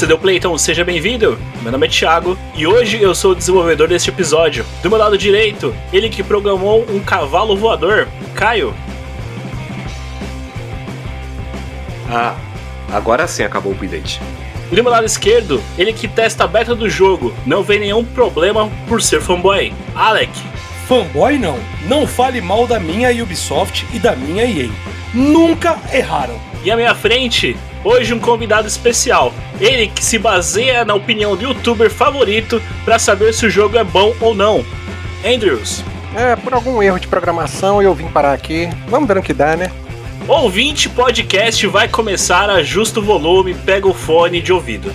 Você deu play, então seja bem-vindo. Meu nome é Thiago e hoje eu sou o desenvolvedor deste episódio. Do meu lado direito, ele que programou um cavalo voador, Caio. Ah, agora sim acabou o update. E do meu lado esquerdo, ele que testa a beta do jogo, não vê nenhum problema por ser fanboy, Alec. Fanboy não. Não fale mal da minha Ubisoft e da minha EA. Nunca erraram. E à minha frente, hoje um convidado especial. Ele que se baseia na opinião do youtuber favorito para saber se o jogo é bom ou não. Andrews. É, por algum erro de programação eu vim parar aqui. Vamos dando que dá, né? Ouvinte podcast vai começar, ajusta o volume, pega o fone de ouvido.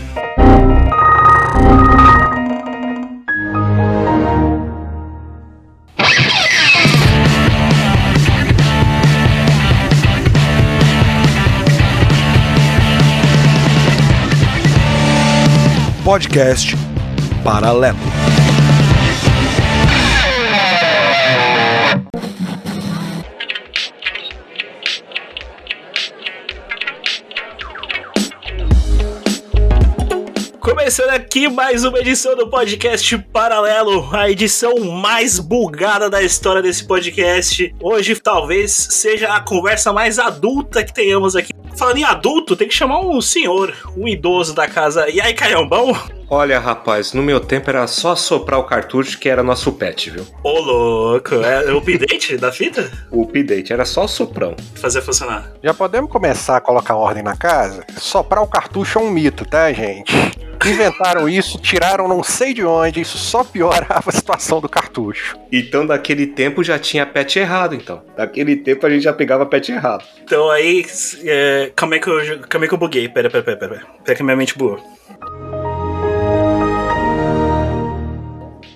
Podcast Paralelo. Aqui mais uma edição do podcast Paralelo, a edição mais bugada da história desse podcast. Hoje talvez seja a conversa mais adulta que tenhamos aqui. Falando em adulto, tem que chamar um senhor, um idoso da casa. E aí, Caiambão? Olha, rapaz, no meu tempo era só soprar o cartucho que era nosso pet, viu? Ô, louco, é o update da fita? O update era só o soprão. Fazer funcionar. Já podemos começar a colocar ordem na casa? Soprar o cartucho é um mito, tá, gente? Inventaram isso, tiraram não sei de onde, isso só piora a situação do cartucho. Então, daquele tempo já tinha pet errado, então. Daquele tempo a gente já pegava pet errado. Então aí, é, como, é que eu, como é que eu buguei? Pera, pera, pera, pera. Pera que minha mente bugou.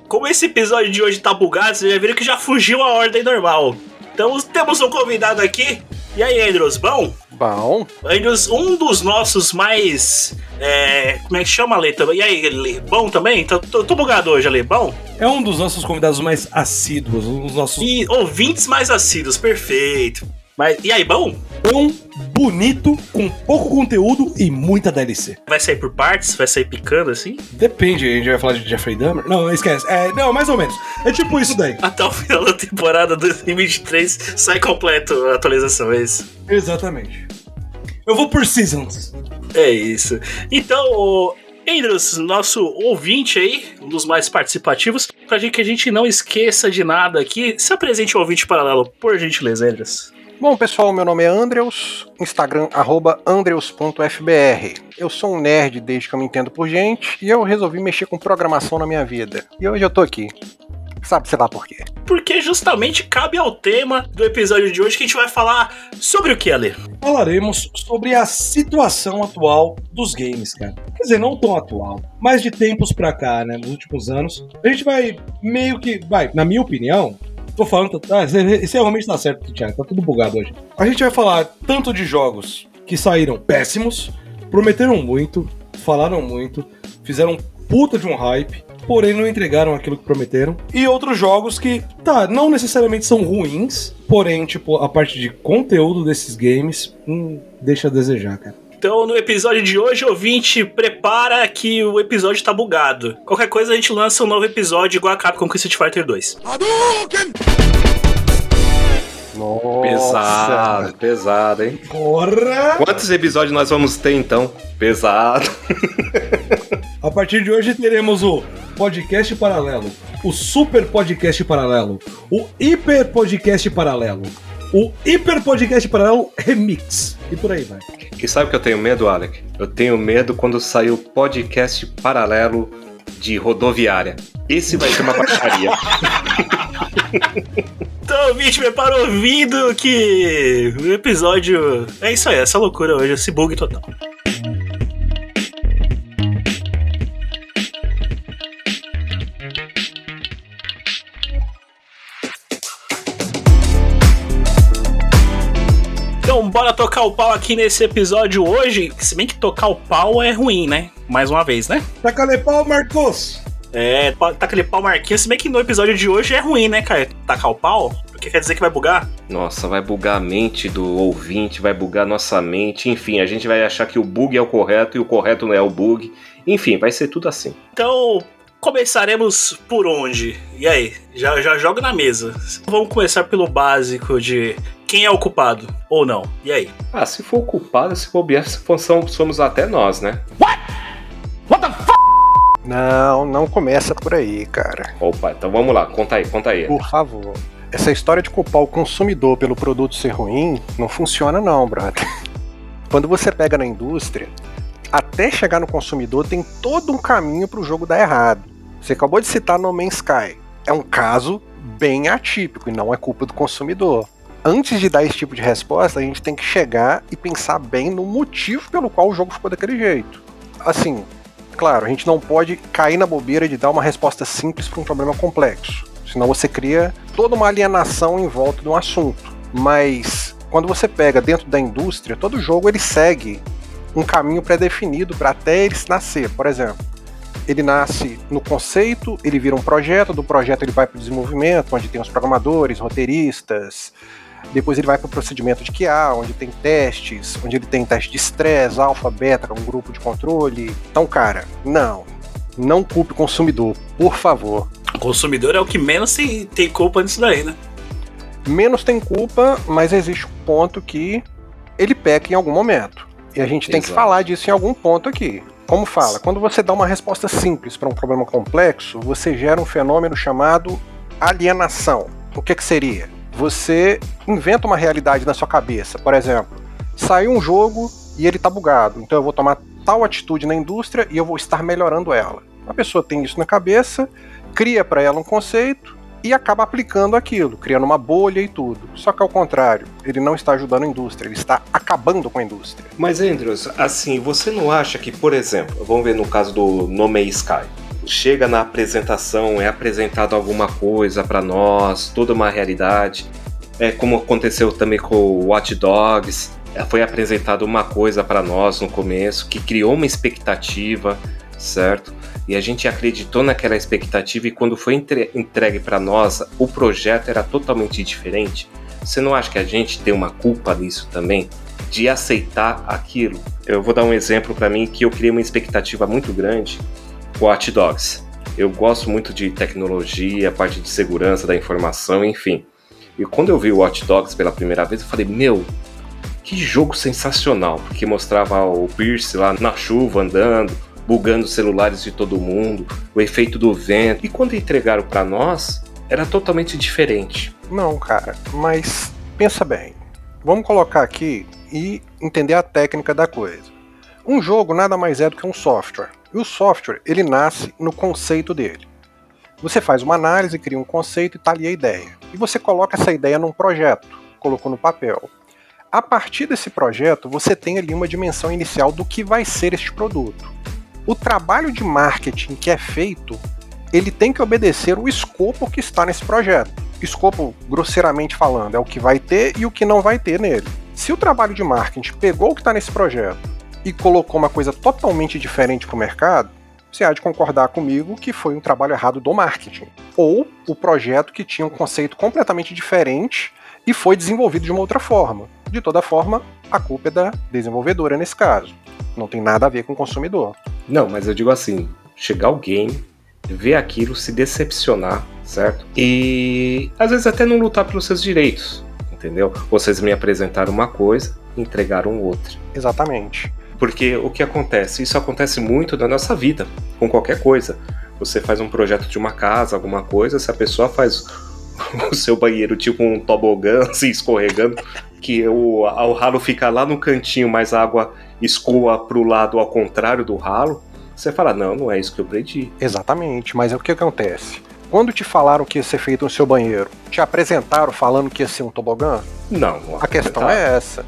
Como esse episódio de hoje tá bugado, vocês já viram que já fugiu a ordem normal. Então temos um convidado aqui. E aí, Andros, bom? Bom. Andros, um dos nossos mais. É, como é que chama, Lê? E aí, Lê? Bom também? Tô, tô, tô bugado hoje, Lê. Bom? É um dos nossos convidados mais assíduos, um dos nossos. E ouvintes mais assíduos, perfeito. Mas, e aí, bom? Bom, bonito, com pouco conteúdo e muita DLC. Vai sair por partes? Vai sair picando assim? Depende, a gente vai falar de Jeffrey Dahmer? Não, esquece. É, não, mais ou menos. É tipo isso daí. Até o final da temporada 2023 sai completo a atualização, é isso? Exatamente. Eu vou por seasons. É isso. Então, Andrews, nosso ouvinte aí, um dos mais participativos, pra gente que a gente não esqueça de nada aqui, se apresente o ouvinte paralelo, por gentileza, Andrews. Bom, pessoal, meu nome é Andreus, Instagram arroba andreus.fbr. Eu sou um nerd desde que eu me entendo por gente e eu resolvi mexer com programação na minha vida. E hoje eu tô aqui. Sabe, sei lá por quê. Porque justamente cabe ao tema do episódio de hoje que a gente vai falar sobre o que, Ale? Falaremos sobre a situação atual dos games, cara. Quer dizer, não tão atual, mas de tempos pra cá, né, nos últimos anos. A gente vai meio que, vai, na minha opinião, Tô falando, ah, isso realmente tá certo, Thiago, tá tudo bugado hoje. A gente vai falar tanto de jogos que saíram péssimos, prometeram muito, falaram muito, fizeram puta de um hype, porém não entregaram aquilo que prometeram. E outros jogos que, tá, não necessariamente são ruins, porém, tipo, a parte de conteúdo desses games hum, deixa a desejar, cara. Então, no episódio de hoje, ouvinte, prepara que o episódio tá bugado. Qualquer coisa, a gente lança um novo episódio igual a Capcom com Street Fighter 2. Nossa. Pesado, pesado, hein? Porra! Quantos episódios nós vamos ter, então? Pesado. a partir de hoje teremos o podcast paralelo, o super podcast paralelo, o hiper podcast paralelo, o hiper podcast paralelo remix e por aí vai. E sabe o que eu tenho medo, Alec? Eu tenho medo quando sair o podcast paralelo de rodoviária. Esse vai ser uma baixaria. então, bicho, prepara o ouvido que o episódio. É isso aí, essa loucura hoje, esse bug total. Então, bora tocar o pau aqui nesse episódio hoje. Se bem que tocar o pau é ruim, né? Mais uma vez, né? Taca-lhe pau, Marcos! É, taca-lhe pau, Marquinhos. Se bem que no episódio de hoje é ruim, né, cara? Tacar o pau. Porque quer dizer que vai bugar? Nossa, vai bugar a mente do ouvinte, vai bugar nossa mente, enfim, a gente vai achar que o bug é o correto e o correto não é o bug. Enfim, vai ser tudo assim. Então, começaremos por onde? E aí, já, já jogo na mesa. Vamos começar pelo básico de quem é o culpado ou não. E aí? Ah, se for o culpado, se bobear, somos, somos até nós, né? Não, não começa por aí, cara. Opa, então vamos lá, conta aí, conta aí. Por favor. Essa história de culpar o consumidor pelo produto ser ruim não funciona não, brother. Quando você pega na indústria, até chegar no consumidor tem todo um caminho para o jogo dar errado. Você acabou de citar No Man's Sky. É um caso bem atípico e não é culpa do consumidor. Antes de dar esse tipo de resposta, a gente tem que chegar e pensar bem no motivo pelo qual o jogo ficou daquele jeito. Assim, claro, a gente não pode cair na bobeira de dar uma resposta simples para um problema complexo. Senão você cria toda uma alienação em volta de um assunto. Mas quando você pega dentro da indústria, todo jogo ele segue um caminho pré-definido para até ele nascer. Por exemplo, ele nasce no conceito, ele vira um projeto, do projeto ele vai para o desenvolvimento, onde tem os programadores, roteiristas, depois ele vai para o procedimento de QA, onde tem testes, onde ele tem teste de estresse, alfa, beta, um grupo de controle. Então, cara, não. Não culpe o consumidor, por favor. O consumidor é o que menos tem, tem culpa nisso daí, né? Menos tem culpa, mas existe um ponto que ele peca em algum momento. E a gente tem Exato. que falar disso em algum ponto aqui. Como fala, quando você dá uma resposta simples para um problema complexo, você gera um fenômeno chamado alienação. O que, que seria? Você inventa uma realidade na sua cabeça. Por exemplo, saiu um jogo e ele está bugado, então eu vou tomar tal atitude na indústria e eu vou estar melhorando ela. A pessoa tem isso na cabeça, cria para ela um conceito e acaba aplicando aquilo, criando uma bolha e tudo. Só que ao contrário, ele não está ajudando a indústria, ele está acabando com a indústria. Mas Andrews, assim, você não acha que, por exemplo, vamos ver no caso do No Man's Sky, chega na apresentação, é apresentado alguma coisa para nós, toda uma realidade. É como aconteceu também com o Watch Dogs, é, foi apresentado uma coisa para nós no começo que criou uma expectativa, certo? E a gente acreditou naquela expectativa e quando foi entregue para nós, o projeto era totalmente diferente. Você não acha que a gente tem uma culpa nisso também? De aceitar aquilo? Eu vou dar um exemplo para mim que eu criei uma expectativa muito grande Watch Dogs. Eu gosto muito de tecnologia, parte de segurança da informação, enfim. E quando eu vi o Watch Dogs pela primeira vez, eu falei: Meu, que jogo sensacional! Porque mostrava o Pierce lá na chuva andando, bugando os celulares de todo mundo, o efeito do vento. E quando entregaram para nós, era totalmente diferente. Não, cara, mas pensa bem. Vamos colocar aqui e entender a técnica da coisa. Um jogo nada mais é do que um software. E o software, ele nasce no conceito dele. Você faz uma análise, cria um conceito e tá ali a ideia. E você coloca essa ideia num projeto, colocou no papel. A partir desse projeto, você tem ali uma dimensão inicial do que vai ser este produto. O trabalho de marketing que é feito, ele tem que obedecer o escopo que está nesse projeto. Escopo, grosseiramente falando, é o que vai ter e o que não vai ter nele. Se o trabalho de marketing pegou o que está nesse projeto e colocou uma coisa totalmente diferente para o mercado, você há de concordar comigo que foi um trabalho errado do marketing. Ou o projeto que tinha um conceito completamente diferente e foi desenvolvido de uma outra forma. De toda forma, a culpa é da desenvolvedora nesse caso. Não tem nada a ver com o consumidor. Não, mas eu digo assim: chegar alguém, ver aquilo, se decepcionar, certo? E às vezes até não lutar pelos seus direitos, entendeu? Vocês me apresentaram uma coisa, entregaram outra. Exatamente. Porque o que acontece? Isso acontece muito na nossa vida, com qualquer coisa. Você faz um projeto de uma casa, alguma coisa, se a pessoa faz o seu banheiro tipo um tobogã, assim, escorregando, que o, o ralo fica lá no cantinho, mas a água escoa para o lado ao contrário do ralo, você fala, não, não é isso que eu pedi. Exatamente, mas é o que acontece? Quando te falaram que ia ser feito no seu banheiro, te apresentaram falando que ia ser um tobogã? Não. A questão é essa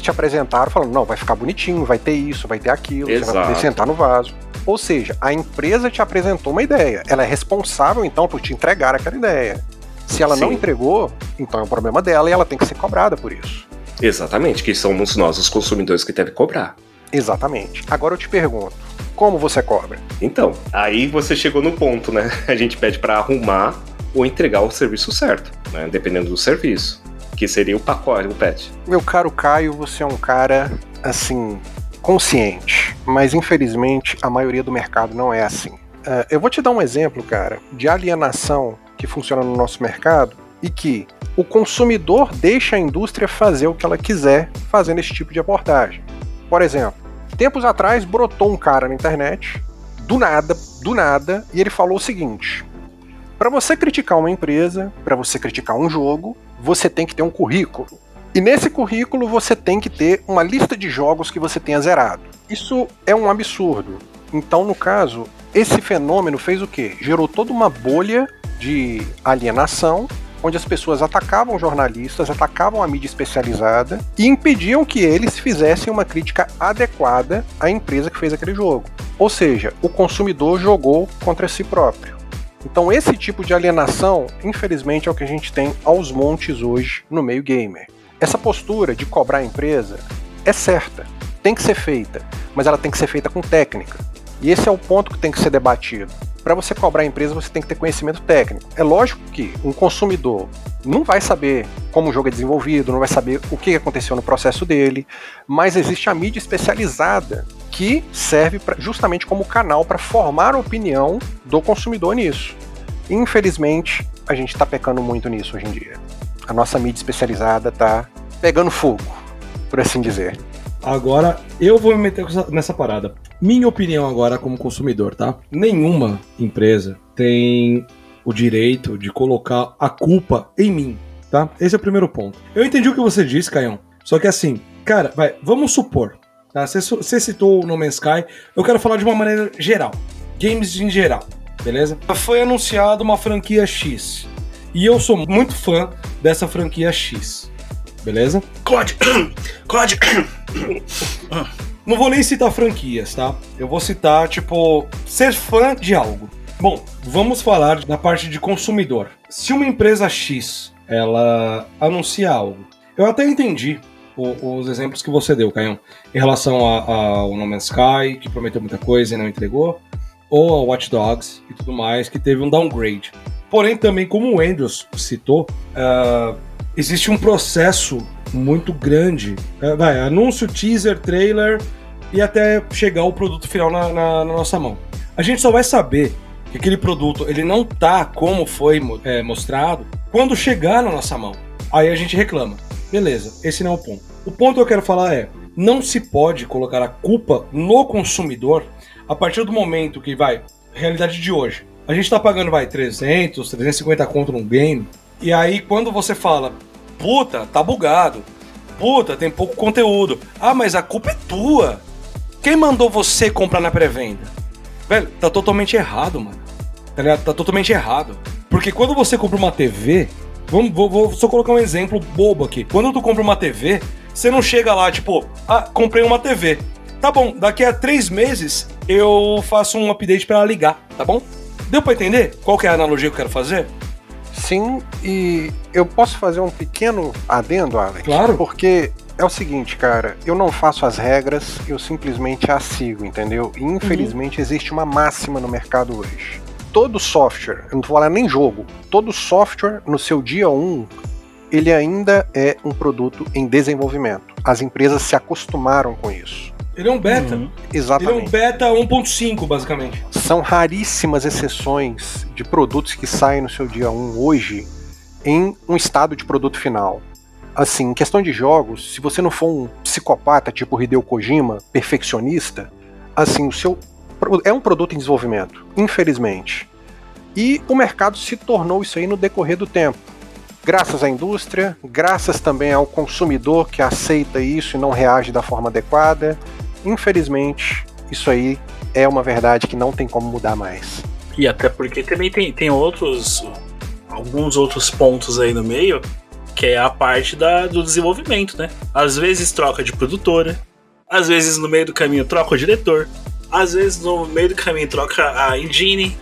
te apresentaram falando, não, vai ficar bonitinho, vai ter isso, vai ter aquilo, Exato. você vai poder sentar no vaso. Ou seja, a empresa te apresentou uma ideia. Ela é responsável, então, por te entregar aquela ideia. Se ela Sim. não entregou, então é um problema dela e ela tem que ser cobrada por isso. Exatamente, que somos nós os consumidores que devem cobrar. Exatamente. Agora eu te pergunto, como você cobra? Então, aí você chegou no ponto, né? A gente pede para arrumar ou entregar o serviço certo, né? dependendo do serviço, que seria o pacote, o patch. Meu caro Caio, você é um cara, assim, consciente, mas infelizmente a maioria do mercado não é assim. Uh, eu vou te dar um exemplo, cara, de alienação que funciona no nosso mercado e que o consumidor deixa a indústria fazer o que ela quiser fazendo esse tipo de abordagem. Por exemplo, tempos atrás brotou um cara na internet, do nada, do nada, e ele falou o seguinte: para você criticar uma empresa, para você criticar um jogo, você tem que ter um currículo. E nesse currículo você tem que ter uma lista de jogos que você tenha zerado. Isso é um absurdo. Então, no caso, esse fenômeno fez o quê? Gerou toda uma bolha de alienação, onde as pessoas atacavam jornalistas, atacavam a mídia especializada e impediam que eles fizessem uma crítica adequada à empresa que fez aquele jogo. Ou seja, o consumidor jogou contra si próprio. Então, esse tipo de alienação, infelizmente, é o que a gente tem aos montes hoje no meio gamer. Essa postura de cobrar a empresa é certa, tem que ser feita, mas ela tem que ser feita com técnica. E esse é o ponto que tem que ser debatido. Para você cobrar a empresa, você tem que ter conhecimento técnico. É lógico que um consumidor não vai saber como o jogo é desenvolvido, não vai saber o que aconteceu no processo dele, mas existe a mídia especializada que serve pra, justamente como canal para formar a opinião do consumidor nisso. Infelizmente, a gente está pecando muito nisso hoje em dia. A nossa mídia especializada está pegando fogo, por assim dizer. Agora eu vou me meter nessa parada. Minha opinião agora como consumidor, tá? Nenhuma empresa tem o direito de colocar a culpa em mim, tá? Esse é o primeiro ponto. Eu entendi o que você disse, Caião. Só que assim, cara, vai, vamos supor, tá? Você, citou o No Man's Sky, eu quero falar de uma maneira geral. Games em geral, beleza? Foi anunciada uma franquia X. E eu sou muito fã dessa franquia X. Beleza? COD! COD! Não vou nem citar franquias, tá? Eu vou citar, tipo, ser fã de algo. Bom, vamos falar da parte de consumidor. Se uma empresa X ela anuncia algo, eu até entendi o, os exemplos que você deu, Caio, em relação ao No Man's Sky, que prometeu muita coisa e não entregou, ou ao Watch Dogs e tudo mais, que teve um downgrade. Porém, também, como o Andrews citou, uh, existe um processo muito grande. É, vai, anúncio, teaser, trailer e até chegar o produto final na, na, na, nossa mão. A gente só vai saber que aquele produto ele não tá como foi é, mostrado quando chegar na nossa mão. Aí a gente reclama. Beleza, esse não é o ponto. O ponto que eu quero falar é: não se pode colocar a culpa no consumidor a partir do momento que vai, realidade de hoje. A gente tá pagando, vai, 300, 350 conto num game, e aí, quando você fala, puta, tá bugado, puta, tem pouco conteúdo, ah, mas a culpa é tua. Quem mandou você comprar na pré-venda? Velho, tá totalmente errado, mano. Tá ligado? Tá totalmente errado. Porque quando você compra uma TV, vamos, vou, vou só colocar um exemplo bobo aqui. Quando tu compra uma TV, você não chega lá, tipo, ah, comprei uma TV. Tá bom, daqui a três meses eu faço um update para ela ligar, tá bom? Deu para entender qual que é a analogia que eu quero fazer? Sim, e eu posso fazer um pequeno adendo, Alex? Claro. Porque é o seguinte, cara, eu não faço as regras, eu simplesmente as sigo, entendeu? E infelizmente uhum. existe uma máxima no mercado hoje. Todo software, eu não vou falar nem jogo, todo software no seu dia 1, ele ainda é um produto em desenvolvimento. As empresas se acostumaram com isso. Ele é um beta. Uhum. Exatamente. Ele é um beta 1.5, basicamente. São raríssimas exceções de produtos que saem no seu dia 1 hoje em um estado de produto final. Assim, em questão de jogos, se você não for um psicopata tipo Hideo Kojima, perfeccionista, assim, o seu é um produto em desenvolvimento, infelizmente. E o mercado se tornou isso aí no decorrer do tempo. Graças à indústria, graças também ao consumidor que aceita isso e não reage da forma adequada, infelizmente, isso aí é uma verdade que não tem como mudar mais. E até porque também tem, tem outros. alguns outros pontos aí no meio, que é a parte da, do desenvolvimento, né? Às vezes troca de produtora, às vezes no meio do caminho troca o diretor, às vezes no meio do caminho troca a engine,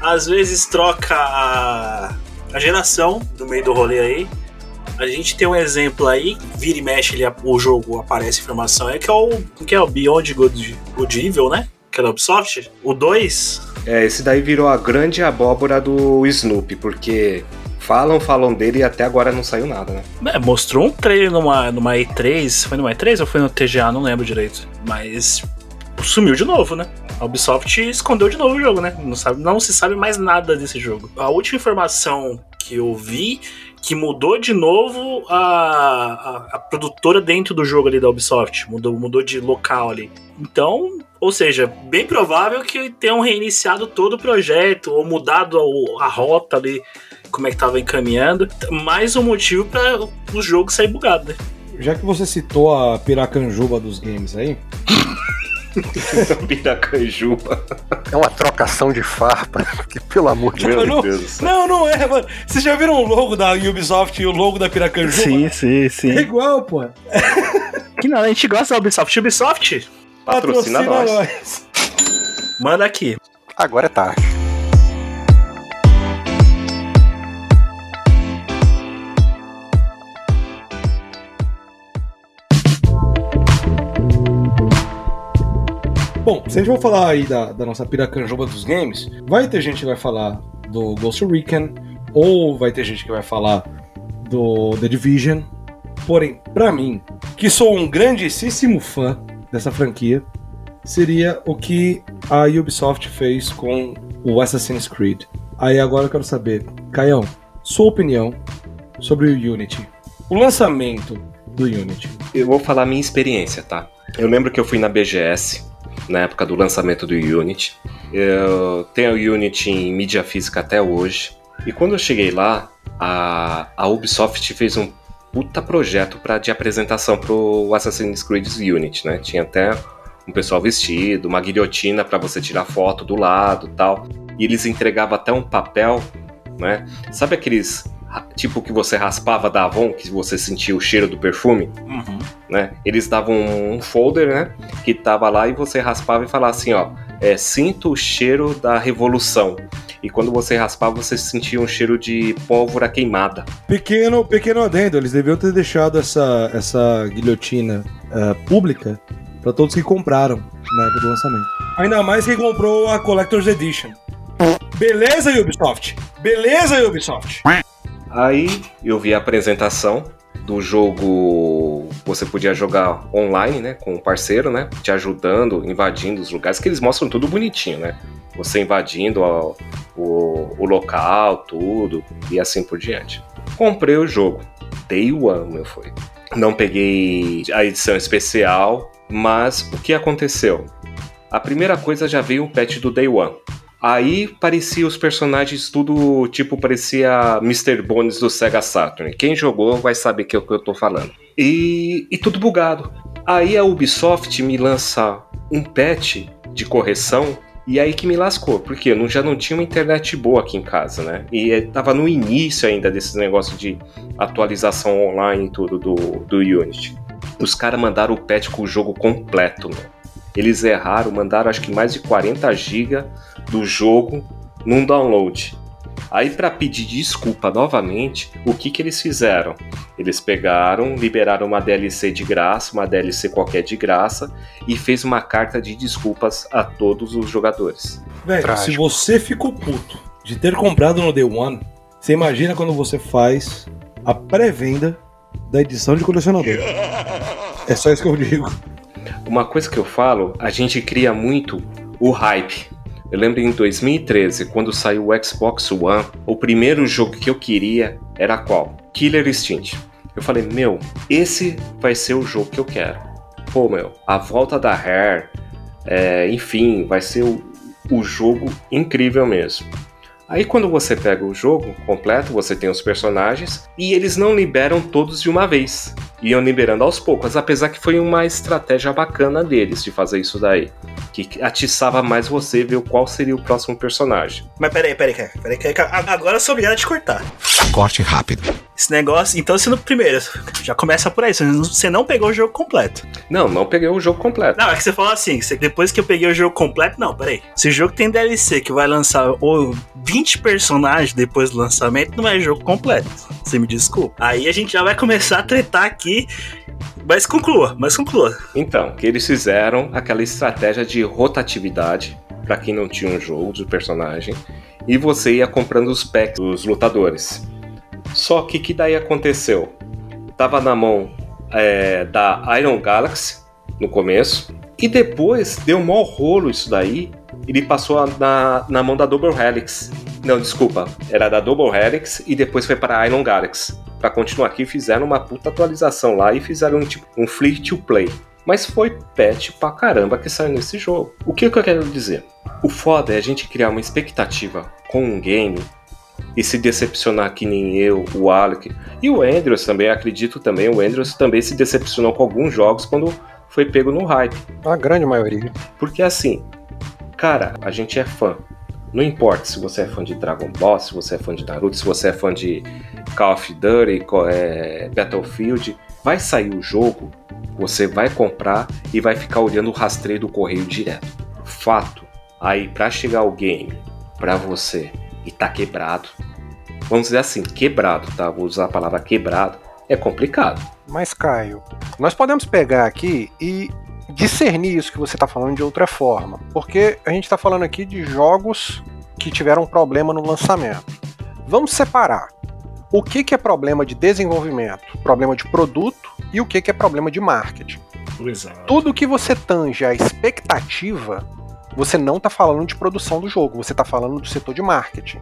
às vezes troca a, a geração do meio do rolê aí. A gente tem um exemplo aí, vira e mexe, ele, o jogo aparece informação, é que é o, que é o Beyond Good, Good Evil, né? Que é da Ubisoft? O 2? É, esse daí virou a grande abóbora do Snoopy, porque falam, falam dele e até agora não saiu nada, né? É, mostrou um trailer numa, numa E3. Foi numa E3 ou foi no TGA? Não lembro direito. Mas sumiu de novo, né? A Ubisoft escondeu de novo o jogo, né? Não, sabe, não se sabe mais nada desse jogo. A última informação que eu vi que mudou de novo a, a, a, produtora dentro do jogo ali da Ubisoft. Mudou, mudou de local ali. Então, ou seja, bem provável que tenham reiniciado todo o projeto, ou mudado a, a rota ali, como é que tava encaminhando. Mais um motivo para o jogo sair bugado, né? Já que você citou a piracanjuba dos games aí. Piracanjuba. É uma trocação de farpa, que pelo amor de Deus. Não, Deus não, não é, mano. Vocês já viram o logo da Ubisoft e o logo da Piracanjuba? Sim, sim, sim. É igual, pô. que não, a gente gosta da Ubisoft. Ubisoft? Patrocina, Patrocina nós. nós. Manda aqui. Agora é tarde. Bom, se a gente for falar aí da, da nossa piracanjuba dos games, vai ter gente que vai falar do Ghost Recon, ou vai ter gente que vai falar do The Division. Porém, para mim, que sou um grandíssimo fã dessa franquia, seria o que a Ubisoft fez com o Assassin's Creed. Aí agora eu quero saber, Caião, sua opinião sobre o Unity. O lançamento do Unity. Eu vou falar minha experiência, tá? Eu lembro que eu fui na BGS na época do lançamento do Unity. Eu tenho o Unity em mídia física até hoje. E quando eu cheguei lá, a, a Ubisoft fez um puta projeto para de apresentação pro Assassin's Creed Unity, né? Tinha até um pessoal vestido, uma guilhotina para você tirar foto do lado, tal. E eles entregavam até um papel, né? Sabe aqueles tipo que você raspava da Avon, que você sentia o cheiro do perfume, uhum. né? Eles davam um folder, né? Que tava lá e você raspava e falava assim, ó, é, sinto o cheiro da revolução. E quando você raspava, você sentia um cheiro de pólvora queimada. Pequeno, pequeno adendo, eles deviam ter deixado essa, essa guilhotina uh, pública para todos que compraram na época do lançamento. Ainda mais quem comprou a Collector's Edition. Beleza, Ubisoft? Beleza, Ubisoft? Aí eu vi a apresentação do jogo. Você podia jogar online, né? Com um parceiro, né? Te ajudando, invadindo os lugares, que eles mostram tudo bonitinho, né? Você invadindo o, o, o local, tudo, e assim por diante. Comprei o jogo. Day One, meu foi. Não peguei a edição especial, mas o que aconteceu? A primeira coisa já veio o patch do Day One. Aí parecia os personagens tudo tipo parecia Mr. Bones do Sega Saturn. Quem jogou vai saber que é o que eu tô falando. E, e tudo bugado. Aí a Ubisoft me lança um patch de correção e aí que me lascou, porque eu já não tinha uma internet boa aqui em casa, né? E é, tava no início ainda desses negócios de atualização online e tudo do, do Unity. Os caras mandaram o patch com o jogo completo, né? Eles erraram, mandaram acho que mais de 40 GB do jogo num download. Aí para pedir desculpa novamente, o que que eles fizeram? Eles pegaram, liberaram uma DLC de graça, uma DLC qualquer de graça e fez uma carta de desculpas a todos os jogadores. Velho, se você ficou puto de ter comprado no Day One, você imagina quando você faz a pré-venda da edição de colecionador. É só isso que eu digo. Uma coisa que eu falo, a gente cria muito o hype eu lembro em 2013, quando saiu o Xbox One, o primeiro jogo que eu queria era qual? Killer Instinct. Eu falei, meu, esse vai ser o jogo que eu quero. Pô, meu, a volta da Rare, é, enfim, vai ser o, o jogo incrível mesmo. Aí quando você pega o jogo completo, você tem os personagens e eles não liberam todos de uma vez. Iam liberando aos poucos, apesar que foi uma estratégia bacana deles de fazer isso daí. Que atiçava mais você ver qual seria o próximo personagem. Mas peraí, peraí, peraí, peraí, peraí agora eu sou obrigado a te cortar. corte rápido. Esse negócio, então se no primeiro, já começa por aí, você não- você pegou o jogo completo. Não, não peguei o jogo completo. Não, é que você falou assim, você- depois que eu peguei o jogo completo, não, peraí. Se o jogo tem DLC que vai lançar ou 20 personagens depois do lançamento, não é jogo completo. Você me desculpa. Aí a gente já vai começar a tretar aqui. Mas conclua, mas conclua. Então, que eles fizeram aquela estratégia de rotatividade pra quem não tinha um jogo de personagem e você ia comprando os packs dos lutadores. Só que que daí aconteceu? Tava na mão é, da Iron Galaxy no começo e depois deu um maior rolo isso daí. Ele passou na, na mão da Double Helix. Não, desculpa, era da Double Helix e depois foi para a Iron Galaxy. Pra continuar aqui, fizeram uma puta atualização lá e fizeram um, tipo, um free to play. Mas foi patch pra caramba que saiu nesse jogo. O que, que eu quero dizer? O foda é a gente criar uma expectativa com um game e se decepcionar que nem eu, o Alec e o Andrews também, acredito também, o Andrews também se decepcionou com alguns jogos quando foi pego no hype. A grande maioria. Porque assim, cara, a gente é fã. Não importa se você é fã de Dragon Ball, se você é fã de Naruto, se você é fã de Call of Duty, é, Battlefield, vai sair o jogo, você vai comprar e vai ficar olhando o rastreio do correio direto. Fato. Aí, pra chegar o game pra você e tá quebrado, vamos dizer assim, quebrado, tá? Vou usar a palavra quebrado, é complicado. Mas, Caio, nós podemos pegar aqui e discernir isso que você está falando de outra forma. Porque a gente está falando aqui de jogos que tiveram problema no lançamento. Vamos separar o que, que é problema de desenvolvimento, problema de produto e o que, que é problema de marketing. Exato. Tudo que você tange a expectativa, você não está falando de produção do jogo, você está falando do setor de marketing.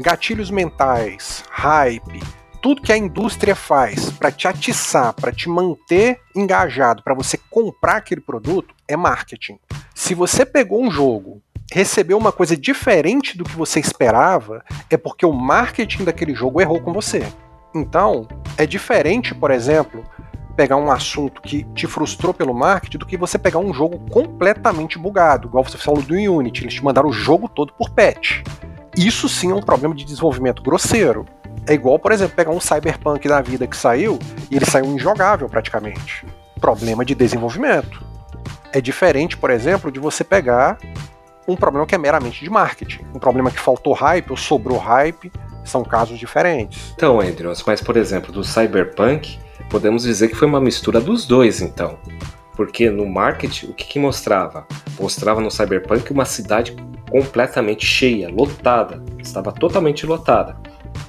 Gatilhos mentais, hype, tudo que a indústria faz para te atiçar, para te manter engajado, para você comprar aquele produto, é marketing. Se você pegou um jogo, recebeu uma coisa diferente do que você esperava, é porque o marketing daquele jogo errou com você. Então, é diferente, por exemplo, pegar um assunto que te frustrou pelo marketing do que você pegar um jogo completamente bugado, igual você falou do Unity, eles te mandaram o jogo todo por patch. Isso sim é um problema de desenvolvimento grosseiro. É igual, por exemplo, pegar um Cyberpunk da vida que saiu e ele saiu injogável praticamente. Problema de desenvolvimento. É diferente, por exemplo, de você pegar um problema que é meramente de marketing. Um problema que faltou hype ou sobrou hype. São casos diferentes. Então, Andrews, mas por exemplo, do Cyberpunk, podemos dizer que foi uma mistura dos dois, então. Porque no marketing, o que, que mostrava? Mostrava no Cyberpunk uma cidade completamente cheia, lotada. Estava totalmente lotada.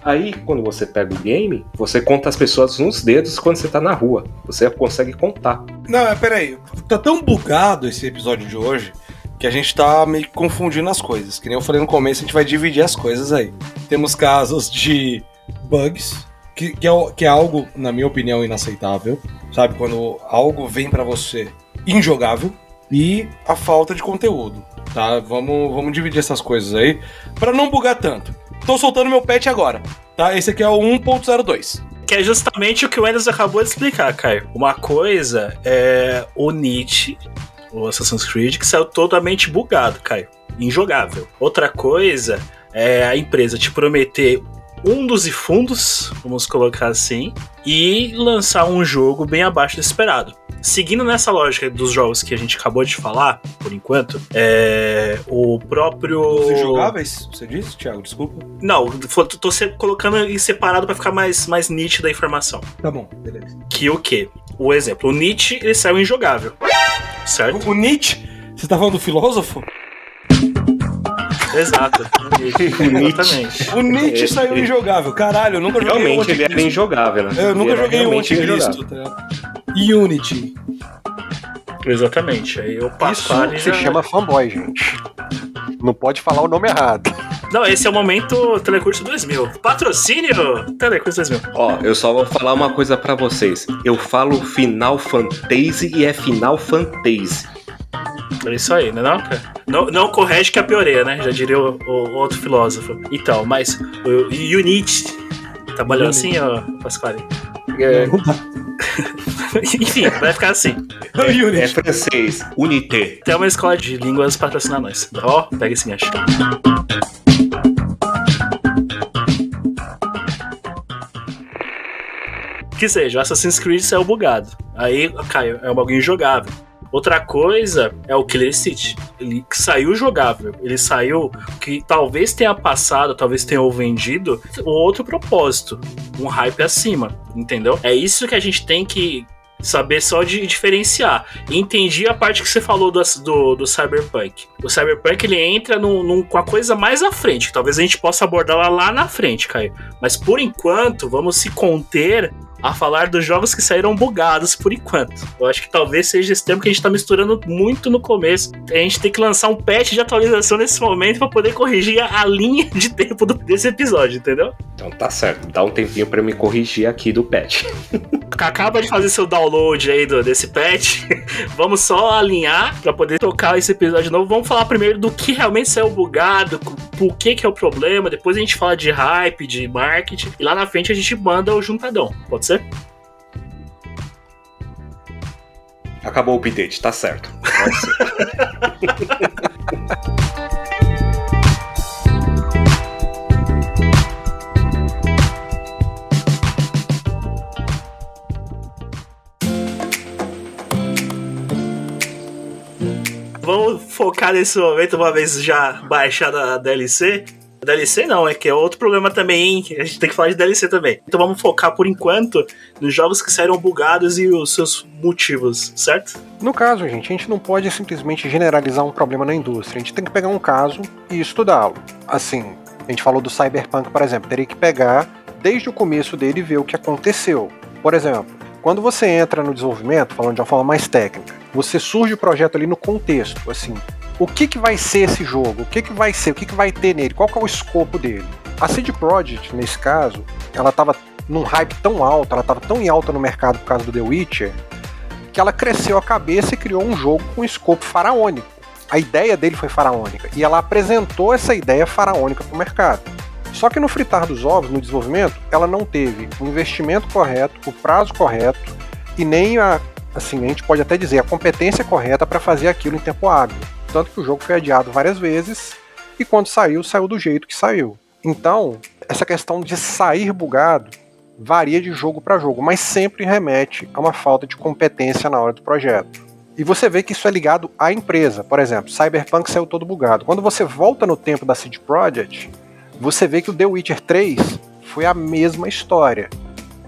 Aí, quando você pega o game, você conta as pessoas nos dedos quando você tá na rua. Você consegue contar. Não, é, peraí. Tá tão bugado esse episódio de hoje que a gente tá meio que confundindo as coisas. Que nem eu falei no começo, a gente vai dividir as coisas aí. Temos casos de bugs, que, que, é, que é algo, na minha opinião, inaceitável. Sabe? Quando algo vem pra você injogável. E a falta de conteúdo, tá? Vamos, vamos dividir essas coisas aí pra não bugar tanto. Tô soltando meu patch agora, tá? Esse aqui é o 1.02. Que é justamente o que o Enes acabou de explicar, Caio. Uma coisa é o Nietzsche, o Assassin's Creed, que saiu totalmente bugado, Caio. Injogável. Outra coisa é a empresa te prometer fundos e fundos, vamos colocar assim, e lançar um jogo bem abaixo do esperado. Seguindo nessa lógica dos jogos que a gente acabou de falar, por enquanto, é o próprio. Os injogáveis, você disse, Thiago? Desculpa. Não, tô colocando em separado pra ficar mais, mais nítida a informação. Tá bom, beleza. Que o quê? O exemplo, o Nietzsche, ele saiu injogável. Certo? O, o Nietzsche, você tá falando do filósofo? Exato. O Nietzsche. Exatamente. O Nietzsche saiu injogável. Caralho, eu nunca joguei o Realmente ele era injogável, né? Eu Ele nunca era joguei o Anticristo, tá? Unity. Exatamente. Aí o Isso Pasquale se já... chama fanboy, gente. Não pode falar o nome errado. Não, esse é o momento Telecurso 2000. Patrocínio Telecurso 2000. Ó, eu só vou falar uma coisa pra vocês. Eu falo Final Fantasy e é Final Fantasy. É isso aí, né não, cara? Não, não corrige que é pioreia, né? Já diria o, o outro filósofo. Então, mas o, o Nietzsche trabalhou assim, ó, Pasquale? É, Não dá. Enfim, vai ficar assim. O é Unity. francês, Unité. Tem uma escola de línguas patrocinar nós. Ó, pega esse gancho. Que seja, Assassin's Creed saiu bugado. Aí, caiu, é um bagulho injogável. Outra coisa é o Killer City. Ele saiu jogável. Ele saiu que talvez tenha passado, talvez tenha vendido outro propósito. Um hype acima, entendeu? É isso que a gente tem que saber só de diferenciar. entendi a parte que você falou do, do, do Cyberpunk. O Cyberpunk ele entra com a coisa mais à frente. Talvez a gente possa abordá-la lá na frente, Caio. Mas por enquanto, vamos se conter a falar dos jogos que saíram bugados por enquanto. Eu acho que talvez seja esse tempo que a gente tá misturando muito no começo. A gente tem que lançar um patch de atualização nesse momento para poder corrigir a linha de tempo do, desse episódio, entendeu? Então tá certo, dá um tempinho para me corrigir aqui do patch. Acaba de fazer seu download aí do, desse patch. Vamos só alinhar para poder tocar esse episódio novo. Vamos falar primeiro do que realmente saiu bugado, por que que é o problema. Depois a gente fala de hype, de marketing. E lá na frente a gente manda o juntadão. Pode ser? Acabou o update, tá certo. Vamos focar nesse momento, uma vez já baixada a DLC, DLC não, é que é outro problema também, hein? A gente tem que falar de DLC também. Então vamos focar por enquanto nos jogos que saíram bugados e os seus motivos, certo? No caso, gente, a gente não pode simplesmente generalizar um problema na indústria. A gente tem que pegar um caso e estudá-lo. Assim, a gente falou do Cyberpunk, por exemplo, teria que pegar desde o começo dele e ver o que aconteceu. Por exemplo, quando você entra no desenvolvimento, falando de uma forma mais técnica, você surge o projeto ali no contexto, assim, o que, que vai ser esse jogo, o que, que vai ser, o que, que vai ter nele, qual que é o escopo dele. A CD Projekt, nesse caso, ela estava num hype tão alto, ela estava tão em alta no mercado por causa do The Witcher, que ela cresceu a cabeça e criou um jogo com escopo faraônico. A ideia dele foi faraônica e ela apresentou essa ideia faraônica para o mercado. Só que no fritar dos ovos, no desenvolvimento, ela não teve o investimento correto, o prazo correto e nem a, assim, a gente pode até dizer, a competência correta para fazer aquilo em tempo hábil tanto que o jogo foi adiado várias vezes e quando saiu, saiu do jeito que saiu. Então, essa questão de sair bugado varia de jogo para jogo, mas sempre remete a uma falta de competência na hora do projeto. E você vê que isso é ligado à empresa. Por exemplo, Cyberpunk saiu todo bugado. Quando você volta no tempo da CD Projekt, você vê que o The Witcher 3 foi a mesma história.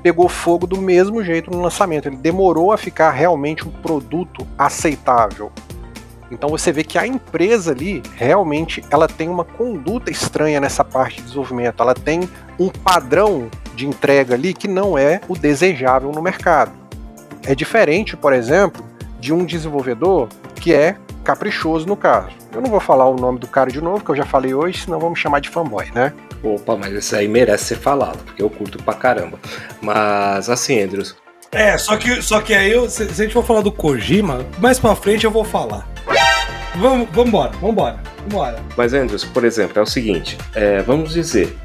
Pegou fogo do mesmo jeito no lançamento. Ele demorou a ficar realmente um produto aceitável. Então você vê que a empresa ali realmente ela tem uma conduta estranha nessa parte de desenvolvimento. Ela tem um padrão de entrega ali que não é o desejável no mercado. É diferente, por exemplo, de um desenvolvedor que é caprichoso no caso. Eu não vou falar o nome do cara de novo, que eu já falei hoje, senão me chamar de fanboy, né? Opa, mas esse aí merece ser falado, porque eu curto pra caramba. Mas assim, Andrews. É, só que, só que aí, eu, se, se a gente for falar do Kojima, mais pra frente eu vou falar. Vamos, vamos embora, vamos embora, vamos Mas, Andrews, por exemplo, é o seguinte: é, vamos dizer,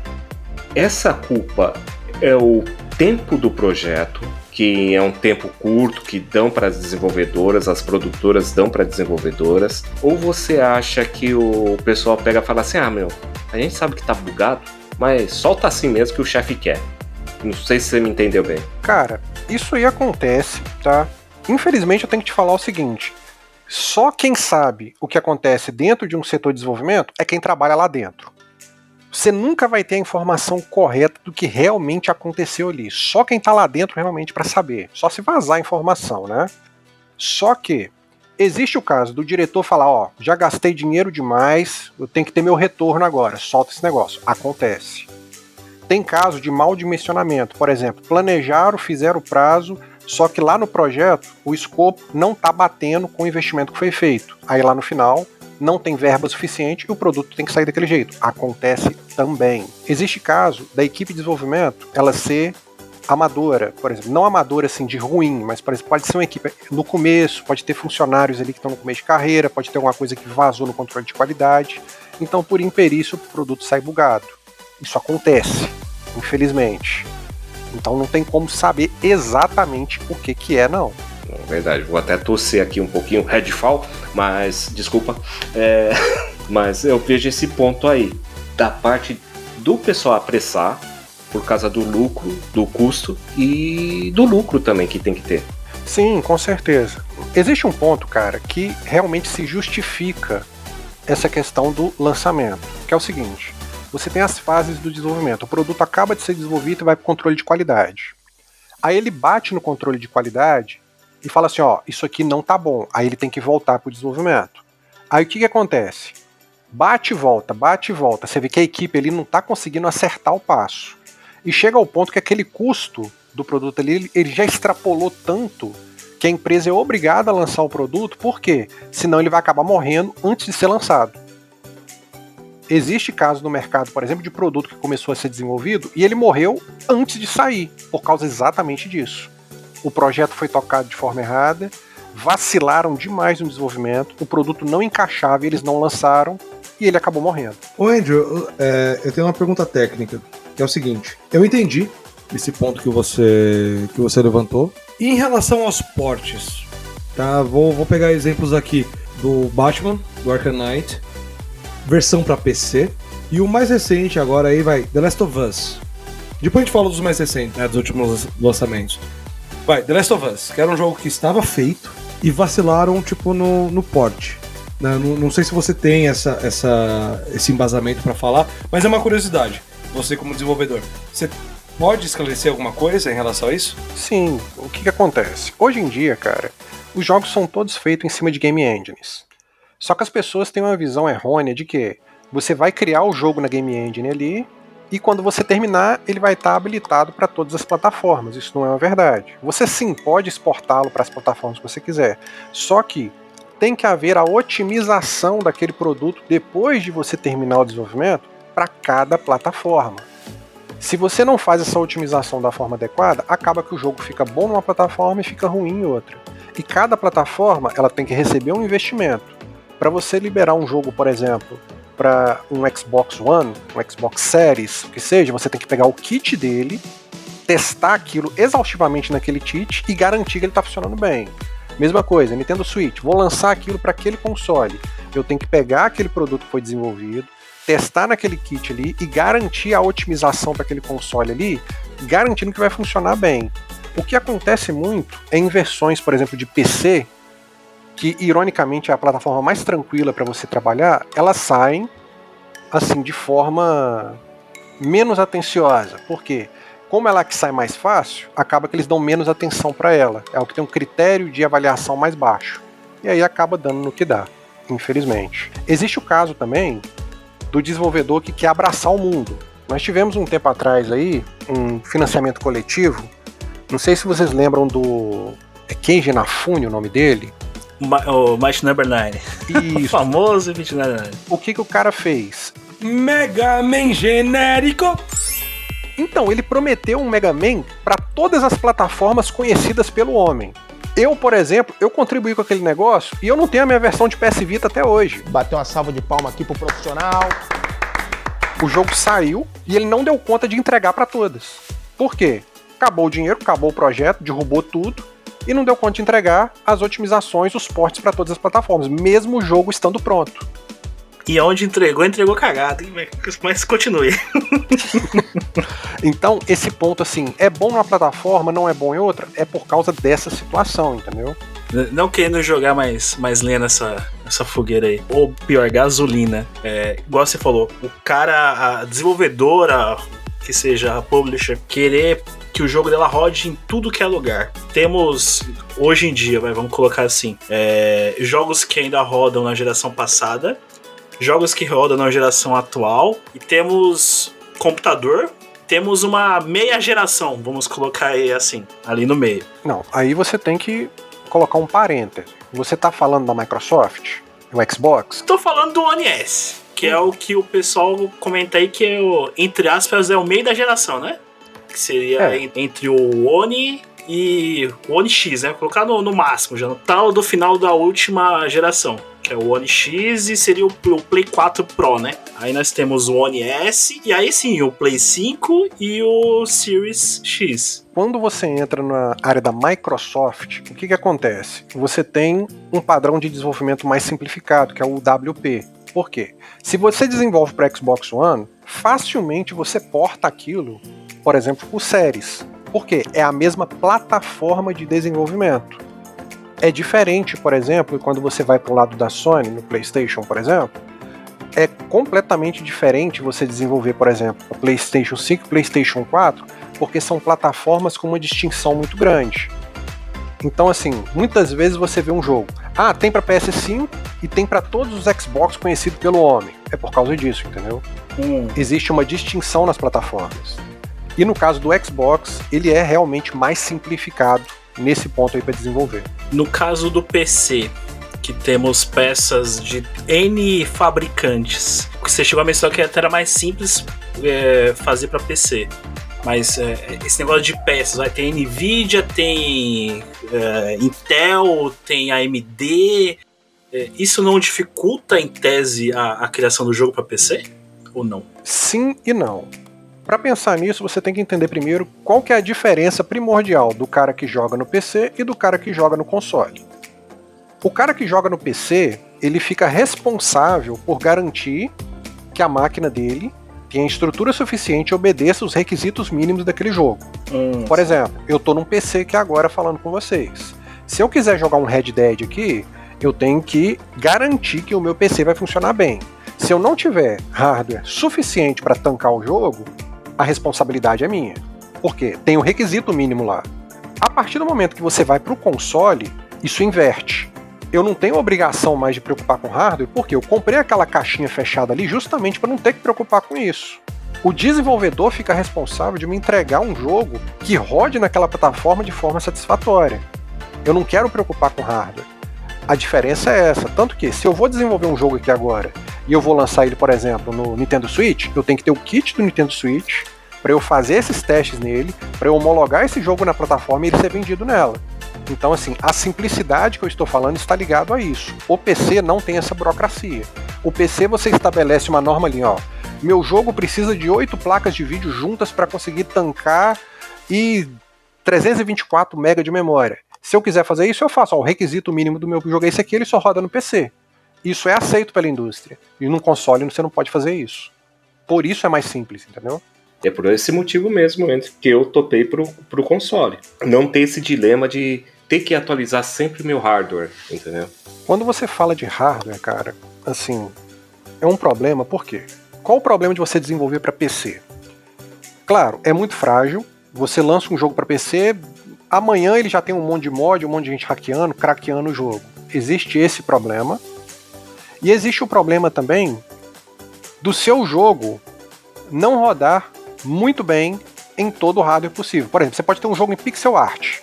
essa culpa é o tempo do projeto, que é um tempo curto, que dão para as desenvolvedoras, as produtoras dão para desenvolvedoras, ou você acha que o pessoal pega e fala assim: ah, meu, a gente sabe que tá bugado, mas solta assim mesmo que o chefe quer. Não sei se você me entendeu bem. Cara, isso aí acontece, tá? Infelizmente eu tenho que te falar o seguinte: só quem sabe o que acontece dentro de um setor de desenvolvimento é quem trabalha lá dentro. Você nunca vai ter a informação correta do que realmente aconteceu ali. Só quem está lá dentro realmente para saber. Só se vazar a informação, né? Só que existe o caso do diretor falar, ó, já gastei dinheiro demais, eu tenho que ter meu retorno agora. Solta esse negócio. Acontece. Tem caso de mal dimensionamento, por exemplo, planejaram, fizeram o prazo, só que lá no projeto, o escopo não está batendo com o investimento que foi feito. Aí lá no final, não tem verba suficiente e o produto tem que sair daquele jeito. Acontece também. Existe caso da equipe de desenvolvimento ela ser amadora, por exemplo, não amadora assim de ruim, mas por exemplo, pode ser uma equipe no começo, pode ter funcionários ali que estão no começo de carreira, pode ter alguma coisa que vazou no controle de qualidade. Então, por imperício, o produto sai bugado. Isso acontece, infelizmente. Então não tem como saber exatamente o que que é, não. É verdade, vou até torcer aqui um pouquinho Redfall, mas desculpa. É, mas eu vejo esse ponto aí, da parte do pessoal apressar por causa do lucro, do custo e do lucro também que tem que ter. Sim, com certeza. Existe um ponto, cara, que realmente se justifica essa questão do lançamento, que é o seguinte: você tem as fases do desenvolvimento. O produto acaba de ser desenvolvido e vai para o controle de qualidade. Aí ele bate no controle de qualidade e fala assim: ó, isso aqui não tá bom. Aí ele tem que voltar para o desenvolvimento. Aí o que, que acontece? Bate e volta, bate e volta. Você vê que a equipe ali não está conseguindo acertar o passo. E chega ao ponto que aquele custo do produto ali, ele já extrapolou tanto que a empresa é obrigada a lançar o produto, por quê? Senão ele vai acabar morrendo antes de ser lançado. Existe caso no mercado, por exemplo, de produto que começou a ser desenvolvido e ele morreu antes de sair, por causa exatamente disso. O projeto foi tocado de forma errada, vacilaram demais no desenvolvimento, o produto não encaixava eles não lançaram e ele acabou morrendo. Ô Andrew, é, eu tenho uma pergunta técnica, que é o seguinte: eu entendi esse ponto que você que você levantou. E em relação aos portes, tá? Vou, vou pegar exemplos aqui do Batman, do Arkham Knight, versão para PC, e o mais recente agora aí vai The Last of Us. Depois a gente fala dos mais recentes, né, dos últimos lançamentos. Vai, The Last of Us, que era um jogo que estava feito e vacilaram tipo no, no port. Não, não, não sei se você tem essa, essa, esse embasamento para falar, mas é uma curiosidade. Você como desenvolvedor, você pode esclarecer alguma coisa em relação a isso? Sim, o que, que acontece? Hoje em dia, cara, os jogos são todos feitos em cima de game engines. Só que as pessoas têm uma visão errônea de que você vai criar o jogo na game engine ali e quando você terminar, ele vai estar habilitado para todas as plataformas. Isso não é uma verdade. Você sim pode exportá-lo para as plataformas que você quiser. Só que tem que haver a otimização daquele produto depois de você terminar o desenvolvimento para cada plataforma. Se você não faz essa otimização da forma adequada, acaba que o jogo fica bom numa plataforma e fica ruim em outra. E cada plataforma ela tem que receber um investimento. Para você liberar um jogo, por exemplo, para um Xbox One, um Xbox Series, o que seja, você tem que pegar o kit dele, testar aquilo exaustivamente naquele kit e garantir que ele está funcionando bem. Mesma coisa, Nintendo Switch, vou lançar aquilo para aquele console. Eu tenho que pegar aquele produto que foi desenvolvido, testar naquele kit ali e garantir a otimização para aquele console ali, garantindo que vai funcionar bem. O que acontece muito é em versões, por exemplo, de PC, que ironicamente é a plataforma mais tranquila para você trabalhar, elas saem assim de forma menos atenciosa. Por quê? Como ela é que sai mais fácil, acaba que eles dão menos atenção para ela. É o que tem um critério de avaliação mais baixo. E aí acaba dando no que dá, infelizmente. Existe o caso também do desenvolvedor que quer abraçar o mundo. Nós tivemos um tempo atrás aí um financiamento coletivo. Não sei se vocês lembram do é Kenji Nafune, o nome dele. Ma o Might Number 9. Isso. o famoso 29. O que, que o cara fez? Mega Man genérico. Então, ele prometeu um Mega Man para todas as plataformas conhecidas pelo homem. Eu, por exemplo, eu contribuí com aquele negócio e eu não tenho a minha versão de PS Vita até hoje. Bateu uma salva de palma aqui pro profissional. O jogo saiu e ele não deu conta de entregar para todas. Por quê? Acabou o dinheiro, acabou o projeto, derrubou tudo e não deu conta de entregar as otimizações, os portes para todas as plataformas, mesmo o jogo estando pronto. E onde entregou, entregou cagado, hein? Mas continue. então, esse ponto, assim, é bom numa plataforma, não é bom em outra, é por causa dessa situação, entendeu? Não querendo jogar mais, mais lenha nessa, nessa fogueira aí. Ou pior, gasolina. É, igual você falou, o cara, a desenvolvedora, que seja a publisher, querer que o jogo dela rode em tudo que é lugar. Temos, hoje em dia, vamos colocar assim, é, jogos que ainda rodam na geração passada, jogos que rodam na geração atual, e temos computador, temos uma meia geração, vamos colocar aí assim, ali no meio. Não, aí você tem que colocar um parêntese. Você tá falando da Microsoft? Do Xbox? Tô falando do One S, que é o que o pessoal comenta aí que é o, entre aspas, é o meio da geração, né? Que seria é. entre o One e o One X, né? Colocar no, no máximo, já no tal do final da última geração que é o One X, e seria o, o, Play 4 Pro, né? Aí nós temos o One S, e aí sim, o Play 5 e o Series X. Quando você entra na área da Microsoft, o que, que acontece? Você tem um padrão de desenvolvimento mais simplificado, que é o WP. Por quê? Se você desenvolve para Xbox One, facilmente você porta aquilo por exemplo, por séries. Por quê? É a mesma plataforma de desenvolvimento. É diferente, por exemplo, quando você vai para o lado da Sony, no PlayStation, por exemplo, é completamente diferente você desenvolver, por exemplo, o PlayStation 5 e PlayStation 4, porque são plataformas com uma distinção muito grande. Então, assim, muitas vezes você vê um jogo, ah, tem para PS5 e tem para todos os Xbox conhecidos pelo homem. É por causa disso, entendeu? Hum. Existe uma distinção nas plataformas. E no caso do Xbox, ele é realmente mais simplificado nesse ponto aí para desenvolver. No caso do PC, que temos peças de N fabricantes, você chegou a mencionar que até era mais simples é, fazer para PC. Mas é, esse negócio de peças, vai tem Nvidia, tem é, Intel, tem AMD. É, isso não dificulta em tese a, a criação do jogo para PC? Ou não? Sim e não. Para pensar nisso, você tem que entender primeiro qual que é a diferença primordial do cara que joga no PC e do cara que joga no console. O cara que joga no PC, ele fica responsável por garantir que a máquina dele tenha estrutura suficiente e obedeça os requisitos mínimos daquele jogo. Hum, Por exemplo, eu tô num PC aqui agora falando com vocês. Se eu quiser jogar um Red Dead aqui, eu tenho que garantir que o meu PC vai funcionar bem. Se eu não tiver hardware suficiente para tancar o jogo, a responsabilidade é minha. Porque tem o requisito mínimo lá. A partir do momento que você vai para o console, isso inverte. Eu não tenho obrigação mais de preocupar com hardware, porque eu comprei aquela caixinha fechada ali justamente para não ter que preocupar com isso. O desenvolvedor fica responsável de me entregar um jogo que rode naquela plataforma de forma satisfatória. Eu não quero preocupar com hardware. A diferença é essa, tanto que se eu vou desenvolver um jogo aqui agora e eu vou lançar ele, por exemplo, no Nintendo Switch, eu tenho que ter o kit do Nintendo Switch para eu fazer esses testes nele, para eu homologar esse jogo na plataforma e ele ser vendido nela. Então, assim, a simplicidade que eu estou falando está ligado a isso. O PC não tem essa burocracia. O PC você estabelece uma norma ali, ó. Meu jogo precisa de oito placas de vídeo juntas para conseguir tancar e 324 MB de memória. Se eu quiser fazer isso, eu faço. Ó, o requisito mínimo do meu jogo é esse aqui, ele só roda no PC. Isso é aceito pela indústria. E num console você não pode fazer isso. Por isso é mais simples, entendeu? É por esse motivo mesmo que eu topei pro, pro console. Não ter esse dilema de ter que atualizar sempre meu hardware, entendeu? Quando você fala de hardware, cara, assim, é um problema, por quê? Qual o problema de você desenvolver para PC? Claro, é muito frágil. Você lança um jogo para PC, amanhã ele já tem um monte de mod, um monte de gente hackeando, craqueando o jogo. Existe esse problema. E existe o problema também do seu jogo não rodar muito bem em todo o hardware possível. Por exemplo, você pode ter um jogo em pixel art,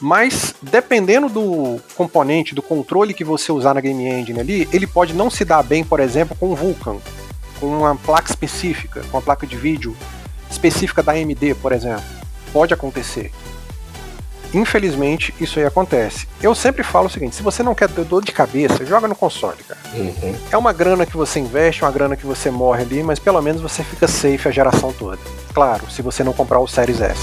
mas dependendo do componente, do controle que você usar na Game Engine ali, ele pode não se dar bem, por exemplo, com o Vulkan, com uma placa específica, com uma placa de vídeo específica da AMD, por exemplo. Pode acontecer. Infelizmente, isso aí acontece. Eu sempre falo o seguinte: se você não quer ter dor de cabeça, joga no console, cara. Uhum. É uma grana que você investe, uma grana que você morre ali, mas pelo menos você fica safe a geração toda. Claro, se você não comprar o Series S.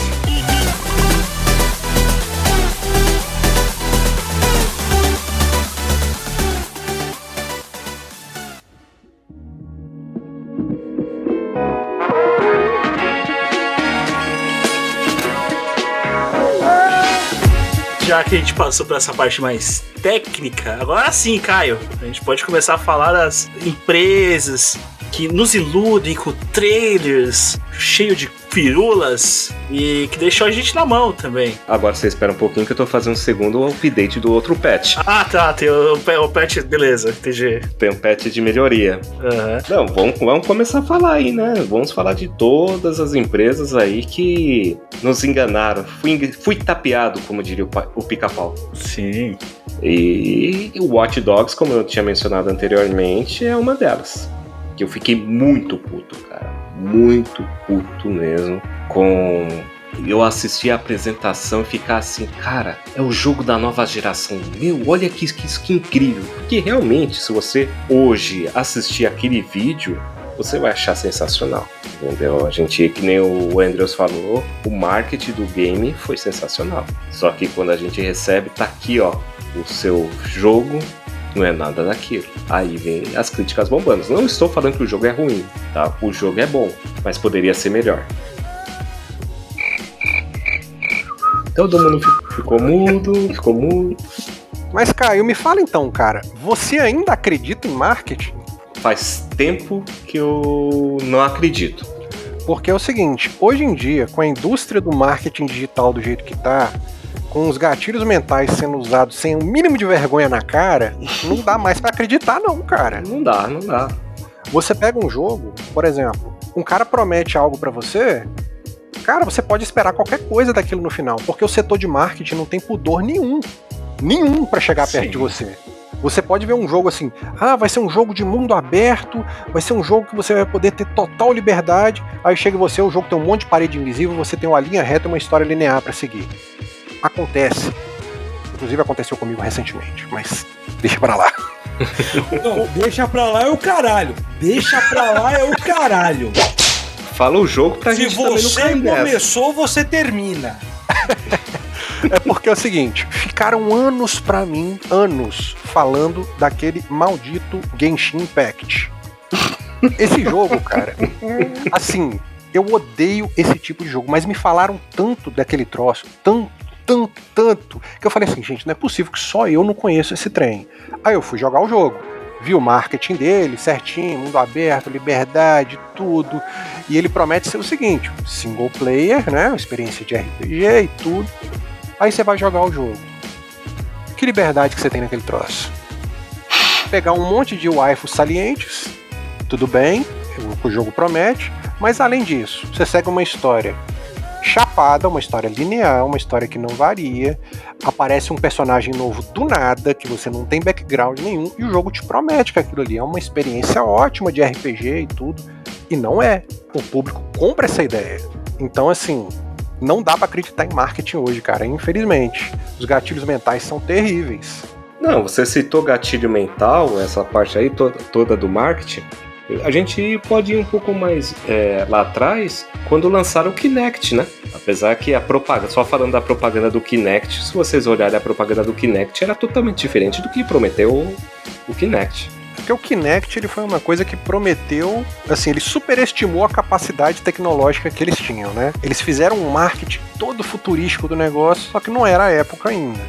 Que a gente passou por essa parte mais técnica, agora sim, Caio, a gente pode começar a falar das empresas que nos iludem com trailers cheio de firulas e que deixou a gente na mão também. Agora você espera um pouquinho que eu tô fazendo o segundo update do outro patch. Ah, tá, tem o, o patch, beleza, entendi. Tem um patch de melhoria. Aham. Não, vamos, vamos começar a falar aí, né? Vamos falar de todas as empresas aí que nos enganaram. Fui, fui tapeado, como diria o, o pica-pau. Sim. E o Watch Dogs, como eu tinha mencionado anteriormente, é uma delas. Que eu fiquei muito puto, cara. Muito puto mesmo. Com. Eu assistir a apresentação e ficar assim, cara, é o jogo da nova geração. Meu, olha que, que, que incrível. Porque realmente, se você hoje assistir aquele vídeo, você vai achar sensacional. Entendeu? A gente, que nem o Andrews falou, o marketing do game foi sensacional. Só que quando a gente recebe, tá aqui, ó, o seu jogo não é nada daquilo. Aí vem as críticas bombando. Não estou falando que o jogo é ruim, tá? O jogo é bom, mas poderia ser melhor. Todo mundo ficou mudo, ficou mudo. Mas Caio, me fala então, cara, você ainda acredita em marketing? Faz tempo que eu não acredito. Porque é o seguinte, hoje em dia, com a indústria do marketing digital do jeito que tá, com os gatilhos mentais sendo usados sem o mínimo de vergonha na cara, não dá mais pra acreditar não, cara. Não dá, não dá. Você pega um jogo, por exemplo, um cara promete algo pra você, cara, você pode esperar qualquer coisa daquilo no final, porque o setor de marketing não tem pudor nenhum, nenhum pra chegar perto Sim. de você. Você pode ver um jogo assim, ah, vai ser um jogo de mundo aberto, vai ser um jogo que você vai poder ter total liberdade. Aí chega você, o jogo tem um monte de parede invisível, você tem uma linha reta e uma história linear pra seguir. Acontece. Inclusive aconteceu comigo recentemente, mas deixa pra lá. Não, deixa pra lá é o caralho. Deixa pra lá é o caralho. Fala o jogo pra Se gente também não você começou, você termina. É porque é o seguinte, ficaram anos pra mim, anos, falando daquele maldito Genshin Impact. Esse jogo, cara, assim, eu odeio esse tipo de jogo, mas me falaram tanto daquele troço, tanto, tanto, tanto, que eu falei assim, gente, não é possível que só eu não conheço esse trem. Aí eu fui jogar o jogo, vi o marketing dele, certinho, mundo aberto, liberdade, tudo, e ele promete ser o seguinte, single player, né, experiência de RPG e tudo. Aí você vai jogar o jogo. Que liberdade que você tem naquele troço? Pegar um monte de waifus salientes, tudo bem, o o jogo promete, mas além disso, você segue uma história chapada, uma história linear, uma história que não varia, aparece um personagem novo do nada, que você não tem background nenhum, e o jogo te promete que aquilo ali é uma experiência ótima de RPG e tudo, e não é. O público compra essa ideia. Então, assim, não dá pra acreditar em marketing hoje, cara, infelizmente. Os gatilhos mentais são terríveis. Não, você citou gatilho mental, essa parte aí to- toda do marketing. A gente pode ir um pouco mais é, lá atrás, quando lançaram o Kinect, né? Apesar que a propaganda, só falando da propaganda do Kinect, se vocês olharem a propaganda do Kinect, era totalmente diferente do que prometeu o, Kinect. Porque o Kinect ele foi uma coisa que prometeu, assim, ele superestimou a capacidade tecnológica que eles tinham, né? Eles fizeram um marketing todo futurístico do negócio, só que não era a época ainda.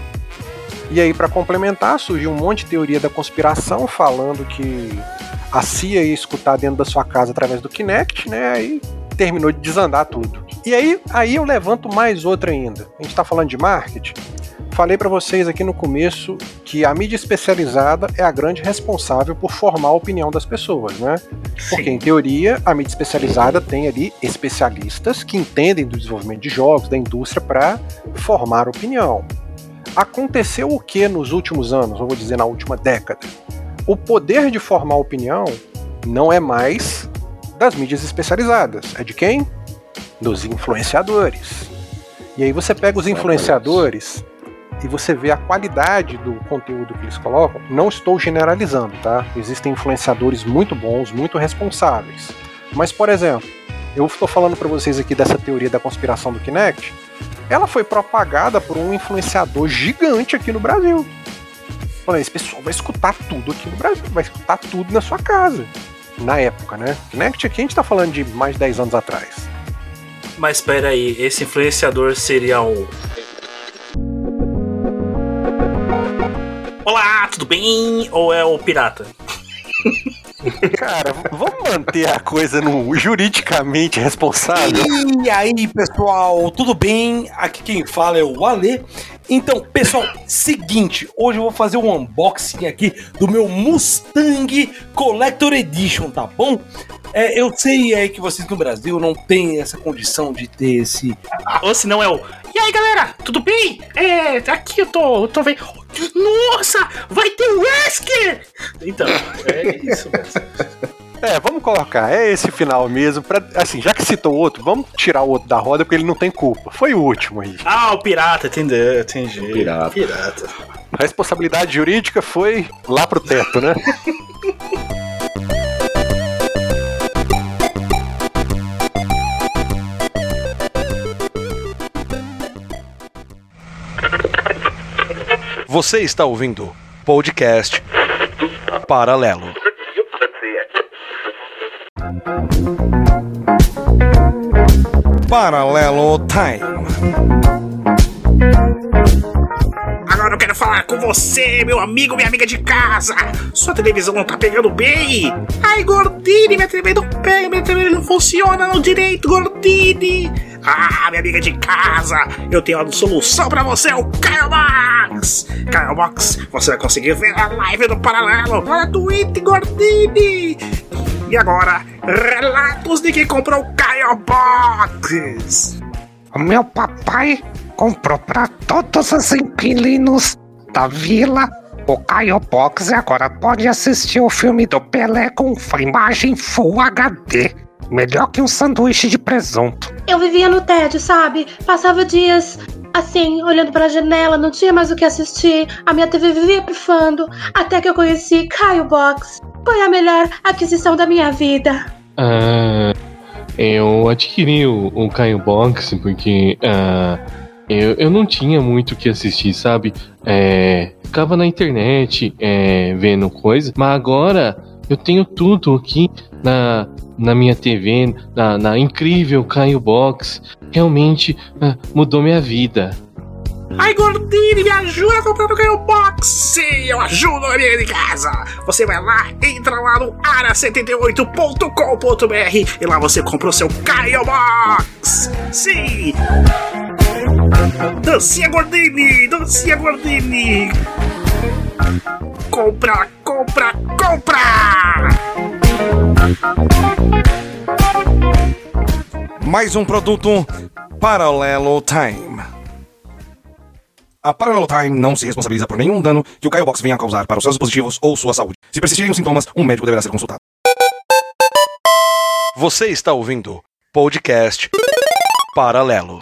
E aí, para complementar, surgiu um monte de teoria da conspiração falando que a CIA ia escutar dentro da sua casa através do Kinect, né? Aí terminou de desandar tudo. E aí, aí eu levanto mais outra ainda. A gente tá falando de marketing. Falei para vocês aqui no começo que a mídia especializada é a grande responsável por formar a opinião das pessoas, né? Porque, em teoria, a mídia especializada tem ali especialistas que entendem do desenvolvimento de jogos, da indústria, para formar opinião. Aconteceu o que nos últimos anos, ou vou dizer na última década? O poder de formar opinião não é mais das mídias especializadas. É de quem? Dos influenciadores. E aí você pega os influenciadores e você vê a qualidade do conteúdo que eles colocam. Não estou generalizando, tá? Existem influenciadores muito bons, muito responsáveis. Mas, por exemplo, eu estou falando para vocês aqui dessa teoria da conspiração do Kinect. Ela foi propagada por um influenciador gigante aqui no Brasil. Falando, esse pessoal vai escutar tudo aqui no Brasil, vai escutar tudo na sua casa. Na época, né? Kinect aqui a gente tá falando de mais de 10 anos atrás. Mas espera aí, esse influenciador seria um. Olá, tudo bem? Ou é o pirata? Cara, vamos manter a coisa no juridicamente responsável. E aí, pessoal, tudo bem? Aqui quem fala é o Ale. Então, pessoal, seguinte, hoje eu vou fazer um unboxing aqui do meu Mustang Collector Edition, tá bom? É, eu sei aí que vocês no Brasil não têm essa condição de ter esse. Ou se não é o. E aí galera, tudo bem? É, aqui eu tô, eu tô vendo. Nossa, vai ter o Wesker! Então, é isso mesmo. É, vamos colocar, é esse final mesmo. Pra, assim, já que citou outro, vamos tirar o outro da roda porque ele não tem culpa. Foi o último aí. Ah, o pirata, entendeu? Entendi. O pirata. Pirata. A responsabilidade jurídica foi lá pro teto, né? Você está ouvindo podcast Paralelo. Paralelo Time. quero falar com você, meu amigo, minha amiga de casa. Sua televisão não tá pegando bem? Ai, Gordini, minha TV não pega, minha TV não funciona no direito, Gordini. Ah, minha amiga de casa, eu tenho uma solução pra você, o Caio Box. Caio Box, você vai conseguir ver a live do Paralelo na Twitch, Gordini. E agora, relatos de quem comprou o Caio Box. O meu papai comprou para todos os inquilinos da vila o Caio Box e agora pode assistir o filme do Pelé com imagem Full HD. Melhor que um sanduíche de presunto. Eu vivia no tédio, sabe? Passava dias assim, olhando para a janela, não tinha mais o que assistir. A minha TV vivia pifando, até que eu conheci Caio Box. Foi a melhor aquisição da minha vida. Ah, eu adquiri o, o Caio Box porque ah, eu, eu não tinha muito o que assistir, sabe? É, ficava na internet é, vendo coisas, mas agora eu tenho tudo aqui na, na minha TV, na, na incrível Caio Box. Realmente ah, mudou minha vida. Ai, Gordini, me ajuda a comprar o Caio Box! Sim, eu ajudo a minha de casa! Você vai lá, entra lá no ara78.com.br e lá você compra o seu Caio Box! Sim! Dancinha Gordini! Dancinha Gordini! Compra, compra, compra! Mais um produto Paralelo Time. A Parallel Time não se responsabiliza por nenhum dano que o Caio Box venha a causar para os seus dispositivos ou sua saúde. Se persistirem os sintomas, um médico deverá ser consultado. Você está ouvindo podcast Paralelo.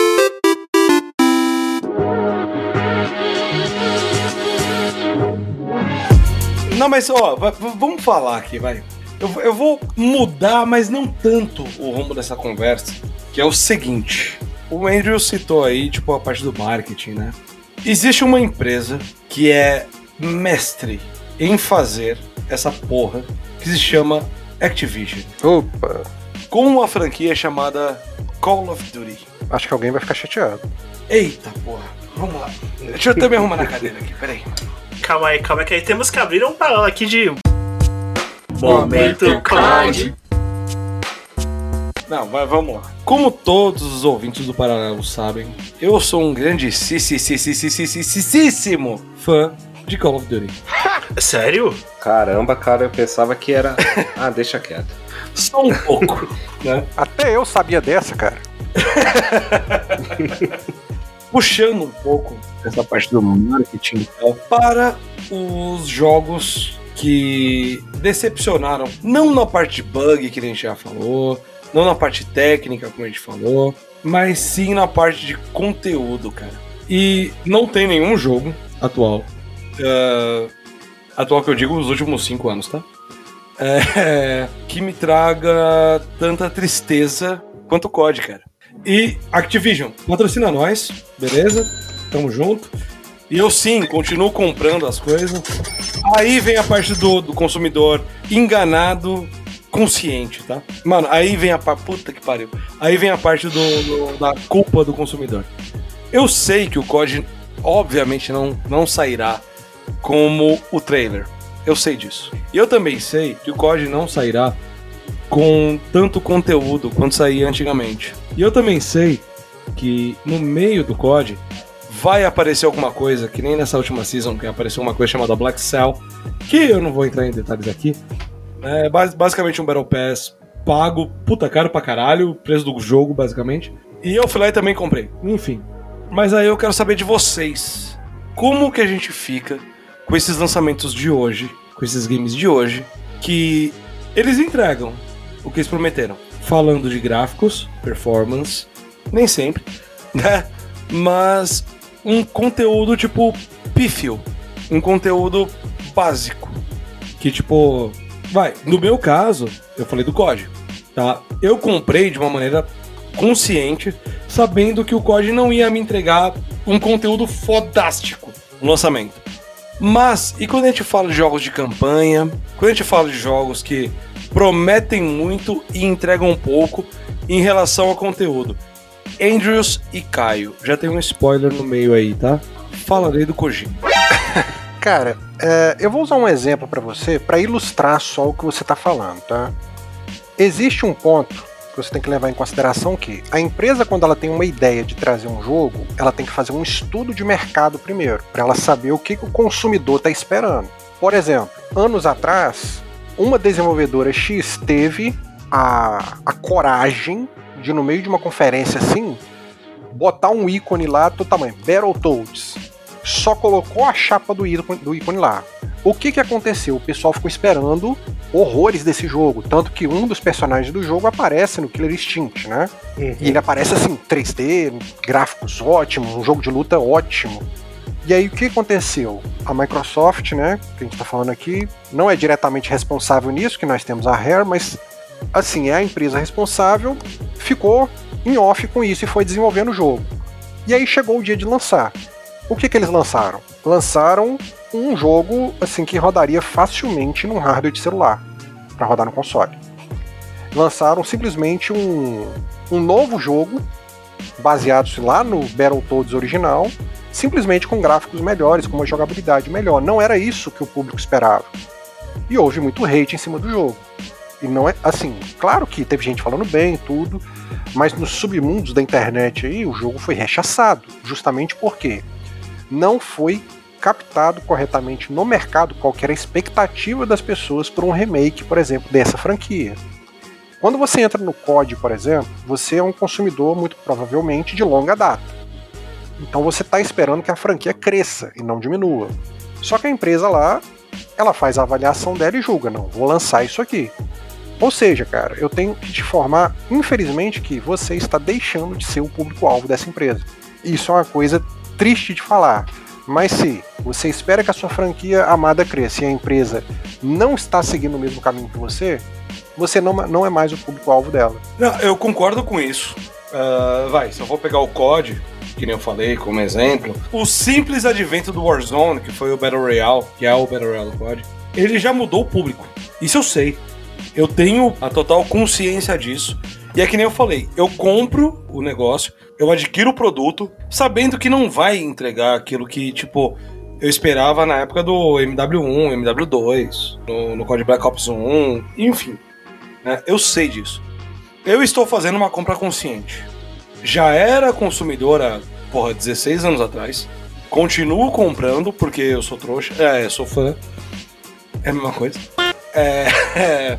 Não, mas ó, va- va- vamos falar aqui, vai. Eu, eu vou mudar, mas não tanto o rumo dessa conversa, que é o seguinte. O Andrew citou aí, tipo, a parte do marketing, né? Existe uma empresa que é mestre em fazer essa porra, que se chama Activision, Opa, com uma franquia chamada Call of Duty. acho que alguém vai ficar chateado. Eita porra, vamos lá. Deixa eu me arrumar na cadeira aqui, peraí. Calma aí, calma aí, que aí temos que abrir um paralelo aqui de. Momento COD. Não, mas vamos lá. Como todos os ouvintes do Paralelo sabem, eu sou um grande fã de Call of Duty. Sério? Caramba, cara, eu pensava que era. Ah, deixa quieto. Só um pouco, né? Até eu sabia dessa, cara. Puxando um pouco essa parte do marketing para os jogos que decepcionaram. Não na parte de bug, que a gente já falou, não na parte técnica, como a gente falou, mas sim na parte de conteúdo, cara. E não tem nenhum jogo atual. eh, atual que eu digo, os últimos cinco anos, tá? É, que me traga tanta tristeza quanto o COD, cara. E Activision, patrocina nós, beleza? Tamo junto. E eu sim, continuo comprando as coisas. Aí vem a parte do, do consumidor enganado, consciente, tá? Mano, aí vem a parte. Puta que pariu. Aí vem a parte do, do- da culpa do consumidor. Eu sei que o COD, obviamente, não, não sairá como o trailer. Eu sei disso. E eu também sei que o COD não sairá com tanto conteúdo quanto saía antigamente. E eu também sei que no meio do COD vai aparecer alguma coisa, que nem nessa última season, que apareceu uma coisa chamada Black Cell, que eu não vou entrar em detalhes aqui. É bas- basicamente um Battle Pass pago, puta caro pra caralho, preço do jogo, basicamente. E eu fui lá e também comprei. Enfim. Mas aí eu quero saber de vocês. Como que a gente fica com esses lançamentos de hoje, com esses games de hoje, que eles entregam o que eles prometeram. Falando de gráficos, performance, nem sempre, né? Mas um conteúdo tipo pífio, um conteúdo básico, que tipo, vai, no meu caso, eu falei do código, tá? Eu comprei de uma maneira consciente, sabendo que o COD não ia me entregar um conteúdo fodástico no lançamento. Mas, e quando a gente fala de jogos de campanha, quando a gente fala de jogos que prometem muito e entregam pouco em relação ao conteúdo? Andrews e Caio, já tem um spoiler no meio aí, tá? Falarei do Kojima. Cara, é, eu vou usar um exemplo pra você pra ilustrar só o que você tá falando, tá? Existe um ponto que você tem que levar em consideração que a empresa quando ela tem uma ideia de trazer um jogo, ela tem que fazer um estudo de mercado primeiro, pra ela saber o que, que o consumidor tá esperando. Por exemplo, anos atrás, uma desenvolvedora X teve a, a coragem de, no meio de uma conferência assim, botar um ícone lá do tamanho, Battletoads. Só colocou a chapa do ícone, do ícone lá. O que, que aconteceu? O pessoal ficou esperando horrores desse jogo. Tanto que um dos personagens do jogo aparece no Killer Instinct, né? E ele aparece assim, 3D, gráficos ótimos, um jogo de luta ótimo. E aí o que aconteceu? A Microsoft, né, que a gente está falando aqui, não é diretamente responsável nisso, que nós temos a Rare, mas assim, é a empresa responsável, ficou em off com isso e foi desenvolvendo o jogo. E aí chegou o dia de lançar. O que, que eles lançaram? Lançaram um jogo assim que rodaria facilmente num hardware de celular para rodar no console. Lançaram simplesmente um, um novo jogo baseado lá no Battletoads original, simplesmente com gráficos melhores, com uma jogabilidade melhor. Não era isso que o público esperava. E houve muito hate em cima do jogo. E não é assim, claro que teve gente falando bem tudo, mas nos submundos da internet aí o jogo foi rechaçado, justamente porque não foi captado corretamente no mercado qual era a expectativa das pessoas por um remake, por exemplo, dessa franquia. Quando você entra no COD, por exemplo, você é um consumidor muito provavelmente de longa data. Então você está esperando que a franquia cresça e não diminua. Só que a empresa lá, ela faz a avaliação dela e julga, não, vou lançar isso aqui. Ou seja, cara, eu tenho que te informar, infelizmente, que você está deixando de ser o público-alvo dessa empresa. Isso é uma coisa triste de falar. Mas se você espera que a sua franquia amada cresça e a empresa não está seguindo o mesmo caminho que você, você não, não é mais o público-alvo dela. Não, eu concordo com isso. Uh, vai, eu vou pegar o COD, que nem eu falei como exemplo, o simples advento do Warzone, que foi o Battle Royale, que é o Battle Royale COD, ele já mudou o público. Isso eu sei. Eu tenho a total consciência disso. E é que nem eu falei, eu compro o negócio, eu adquiro o produto, sabendo que não vai entregar aquilo que, tipo, eu esperava na época do MW1, MW2, no, no Black Ops 1, enfim. Né? Eu sei disso. Eu estou fazendo uma compra consciente. Já era consumidora, porra, 16 anos atrás. Continuo comprando porque eu sou trouxa, é, sou fã. É a mesma coisa. É, é,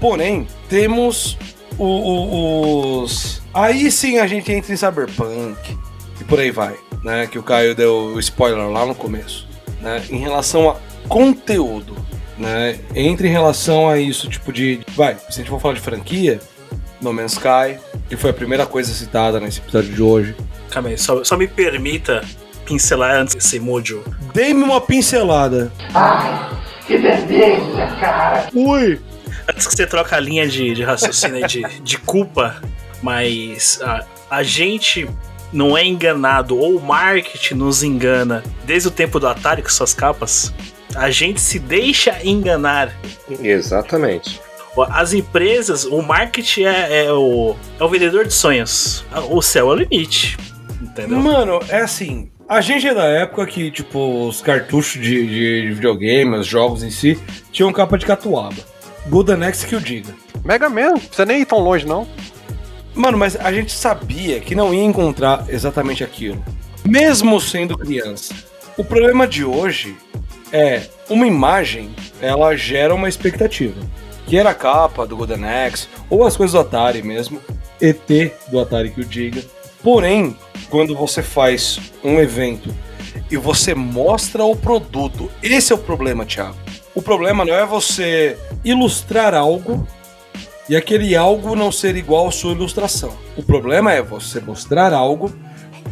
porém, temos o, o, os. Aí sim a gente entra em Cyberpunk e por aí vai, né? Que o Caio deu spoiler lá no começo, né? Em relação a conteúdo, né? Entre em relação a isso, tipo de. Vai, se a gente for falar de franquia, No Man's Sky, que foi a primeira coisa citada nesse episódio de hoje. Calma aí, só, só me permita pincelar antes desse múdio. Dê-me uma pincelada. Que delícia, cara! Ui! Antes que você troca a linha de, de raciocínio aí de, de culpa, mas a, a gente não é enganado, ou o marketing nos engana desde o tempo do Atari com suas capas. A gente se deixa enganar. Exatamente. As empresas, o marketing é, é o, é o vendedor de sonhos. O céu é o limite. Entendeu? Mano, é assim. A gente é da época que, tipo, os cartuchos de, de videogame, os jogos em si, tinham capa de catuaba. Golden Axe que eu diga. Mega Man, não precisa nem ir tão longe, não. Mano, mas a gente sabia que não ia encontrar exatamente aquilo. Mesmo sendo criança. O problema de hoje é uma imagem, ela gera uma expectativa. Que era a capa do Golden Axe, ou as coisas do Atari mesmo. ET do Atari que o diga. Porém, quando você faz um evento e você mostra o produto, esse é o problema, Thiago. O problema não é você ilustrar algo e aquele algo não ser igual à sua ilustração. O problema é você mostrar algo,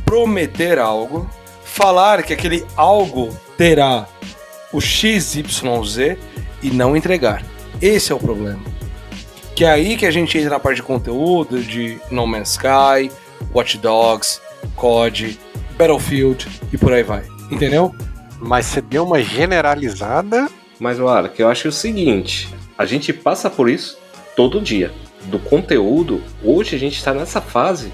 prometer algo, falar que aquele algo terá o XYZ e não entregar. Esse é o problema. Que é aí que a gente entra na parte de conteúdo de No Man's Sky, Watch Dogs, COD, Battlefield e por aí vai. Entendeu? Mas você deu uma generalizada. Mas, olha, que eu acho o seguinte: a gente passa por isso todo dia. Do conteúdo, hoje a gente está nessa fase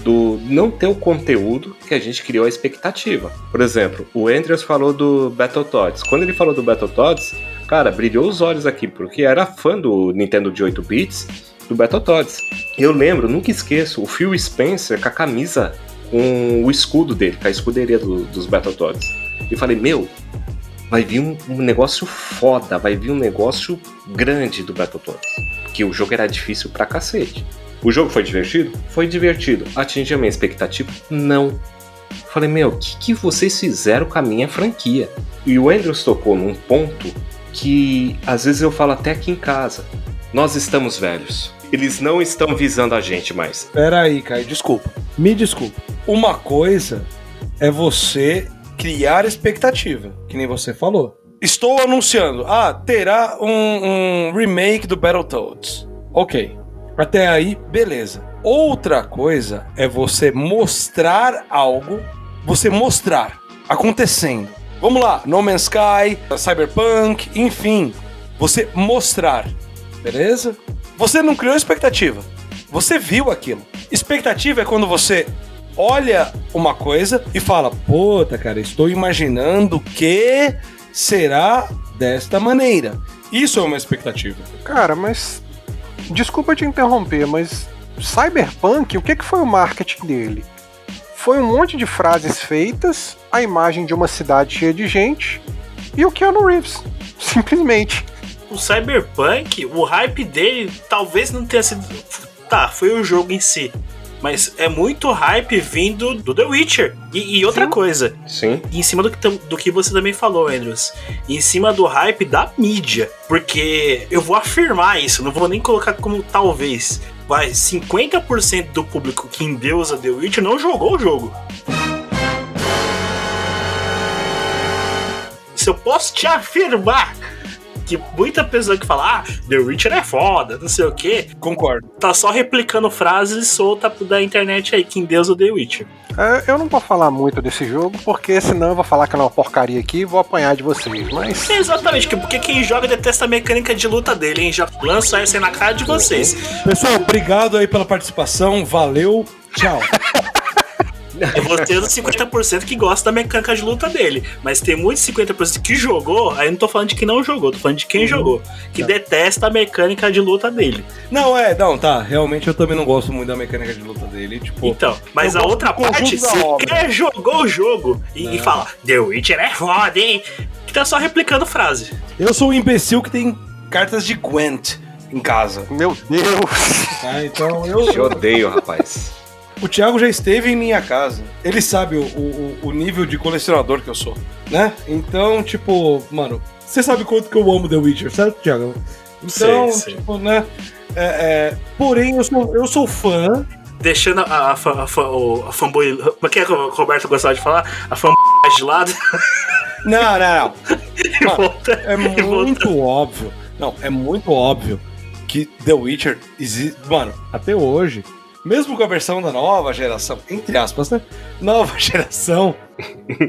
do não ter o conteúdo que a gente criou a expectativa. Por exemplo, o Andrews falou do Battletoads. Quando ele falou do Battletoads, cara, brilhou os olhos aqui, porque era fã do Nintendo de 8 bits do Battletoads. Eu lembro, nunca esqueço, o Phil Spencer com a camisa com o escudo dele, com a escuderia do- dos Battletoads. E falei, meu, vai vir um, um negócio foda, vai vir um negócio grande do Battletoads. Porque o jogo era difícil pra cacete. O jogo foi divertido? Foi divertido. Atingiu a minha expectativa? Não. Falei, meu, o que, que vocês fizeram com a minha franquia? E o Andrews tocou num ponto que às vezes eu falo até aqui em casa. Nós estamos velhos. Eles não estão visando a gente mais. Pera aí, Caio, desculpa. Me desculpa. Uma coisa é você criar expectativa, que nem você falou. Estou anunciando, ah, terá um, um remake do Battletoads. Ok. Até aí, beleza. Outra coisa é você mostrar algo, você mostrar acontecendo. Vamos lá, No Man's Sky, Cyberpunk, enfim, você mostrar, beleza? Você não criou expectativa. Você viu aquilo. Expectativa é quando você olha uma coisa e fala: Puta, cara, estou imaginando que será desta maneira. Isso é uma expectativa. Cara, mas. Desculpa te interromper, mas. Cyberpunk, o que, que foi o marketing dele? Foi um monte de frases feitas, a imagem de uma cidade cheia de gente e o Keanu Reeves. Simplesmente. O Cyberpunk, o hype dele talvez não tenha sido. Tá, foi o jogo em si. Mas é muito hype vindo do The Witcher. E, e outra Sim. coisa, Sim. em cima do que, do que você também falou, Andrews. Em cima do hype da mídia. Porque eu vou afirmar isso, não vou nem colocar como talvez. Vai, 50% do público que endeusa The Witcher não jogou o jogo. Isso eu posso te afirmar. Que muita pessoa que fala, ah, The Witcher é foda, não sei o quê, Concordo. tá só replicando frases soltas da internet aí que endeusa The Witcher. É, eu não vou falar muito desse jogo, porque senão eu vou falar que é uma porcaria aqui e vou apanhar de vocês. Mas. Exatamente, que- porque quem joga detesta a mecânica de luta dele, hein? Já lança essa aí na cara de vocês. Pessoal, obrigado aí pela participação. Valeu. Tchau. É você dos 50% que gosta da mecânica de luta dele. Mas tem muitos 50% que jogou, aí eu não tô falando de quem não jogou, tô falando de quem jogou. Que detesta a mecânica de luta dele. Não, é, não, tá. Realmente eu também não gosto muito da mecânica de luta dele. Tipo, Então, mas eu a outra parte, da você obra. quer jogou o jogo e, e fala, The Witcher é foda, hein? Que tá só replicando frase. eu sou um imbecil que tem cartas de Gwent em casa. Meu Deus! Tá? Então eu. Te odeio, rapaz. O Thiago já esteve em minha casa. Ele sabe o, o, o nível de colecionador que eu sou, né? Então, tipo, mano, você sabe quanto que eu amo The Witcher, certo, Thiago? Então, Sei, sei. tipo, né? é, é, porém, eu sou, eu sou fã. Deixando a, a, a, o- a fanboy. Como é que é que o Roberto gostava de falar? A fanboy de lado. Não, não, não. Mano. É e volta. muito óbvio. Não, é muito óbvio que The Witcher existe. Mano, até hoje, mesmo com a versão da nova geração, entre aspas, né? Nova geração.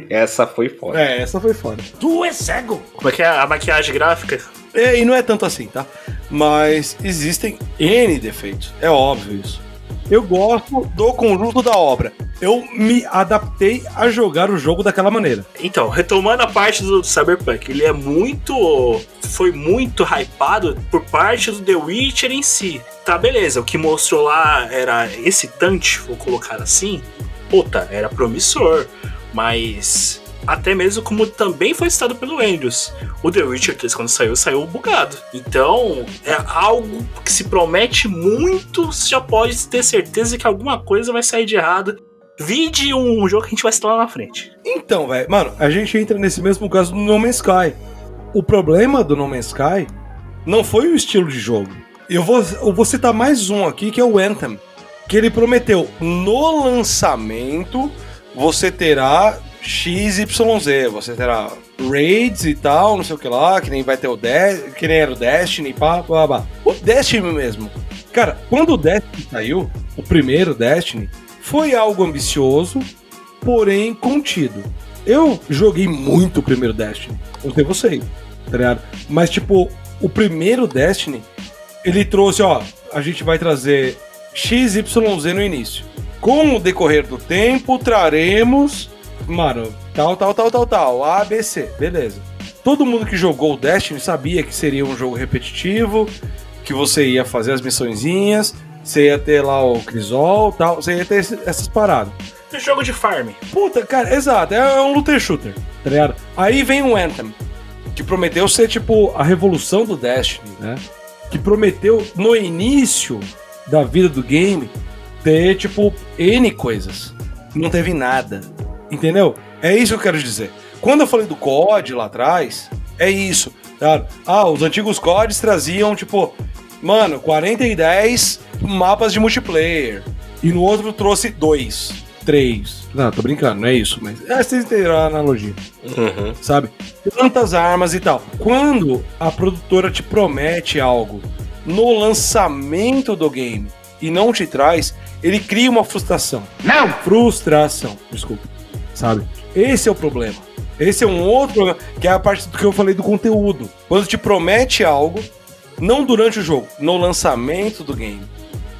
Essa foi foda. É, essa foi foda. Tu é cego! Como é que é a maquiagem gráfica? É, e não é tanto assim, tá? Mas existem N defeitos. É óbvio isso. Eu gosto do conjunto da obra. Eu me adaptei a jogar o jogo daquela maneira. Então, retomando a parte do Cyberpunk, ele é muito. Foi muito hypado por parte do The Witcher em si. Tá, beleza, o que mostrou lá era excitante, vou colocar assim. Puta, era promissor. Mas. Até mesmo como também foi citado pelo Andrews. O The Witcher 3, quando saiu, saiu bugado. Então, é algo que se promete muito, você já pode ter certeza que alguma coisa vai sair de errado. Vide um jogo que a gente vai citar lá na frente. Então, velho, mano, a gente entra nesse mesmo caso do No Man's Sky. O problema do No Man's Sky não foi o estilo de jogo. Eu vou, eu vou citar mais um aqui, que é o Anthem. Que ele prometeu, no lançamento, você terá XYZ, você terá raids e tal, não sei o que lá, que nem vai ter o De que nem era o Destiny, pá, pá, pá. O Destiny mesmo. Cara, quando o Destiny saiu, o primeiro Destiny, foi algo ambicioso, porém contido. Eu joguei muito o primeiro Destiny, não sei vocês, tá ligado? Mas, tipo, o primeiro Destiny, ele trouxe, ó, a gente vai trazer XYZ no início. Com o decorrer do tempo, traremos. Mano, tal, tal, tal, tal, tal. A, B, C. Beleza. Todo mundo que jogou o Destiny sabia que seria um jogo repetitivo, que você ia fazer as missõezinhas, você ia ter lá o Crisol tal, você ia ter esse- essas paradas. Um jogo de farm. Puta, cara, exato, é um looter shooter, tá ligado? Aí vem o Anthem, que prometeu ser tipo a revolução do Destiny, né? Que prometeu no início da vida do game ter tipo N coisas. Não teve nada, entendeu? É isso que eu quero dizer. Quando eu falei do COD lá atrás, é isso, tá? Ah, os antigos CODs traziam tipo, mano, 40 e 10 mapas de multiplayer. E no outro trouxe dois, três. Não, tô brincando, não é isso, mas é, vocês entenderam a analogia, Uhum. sabe? Tantas armas e tal. Quando a produtora te promete algo no lançamento do game e não te traz, ele cria uma frustração. Não! Frustração, desculpa. Sabe? Esse é o problema. Esse é um outro que é a parte do que eu falei do conteúdo. Quando te promete algo, não durante o jogo, no lançamento do game.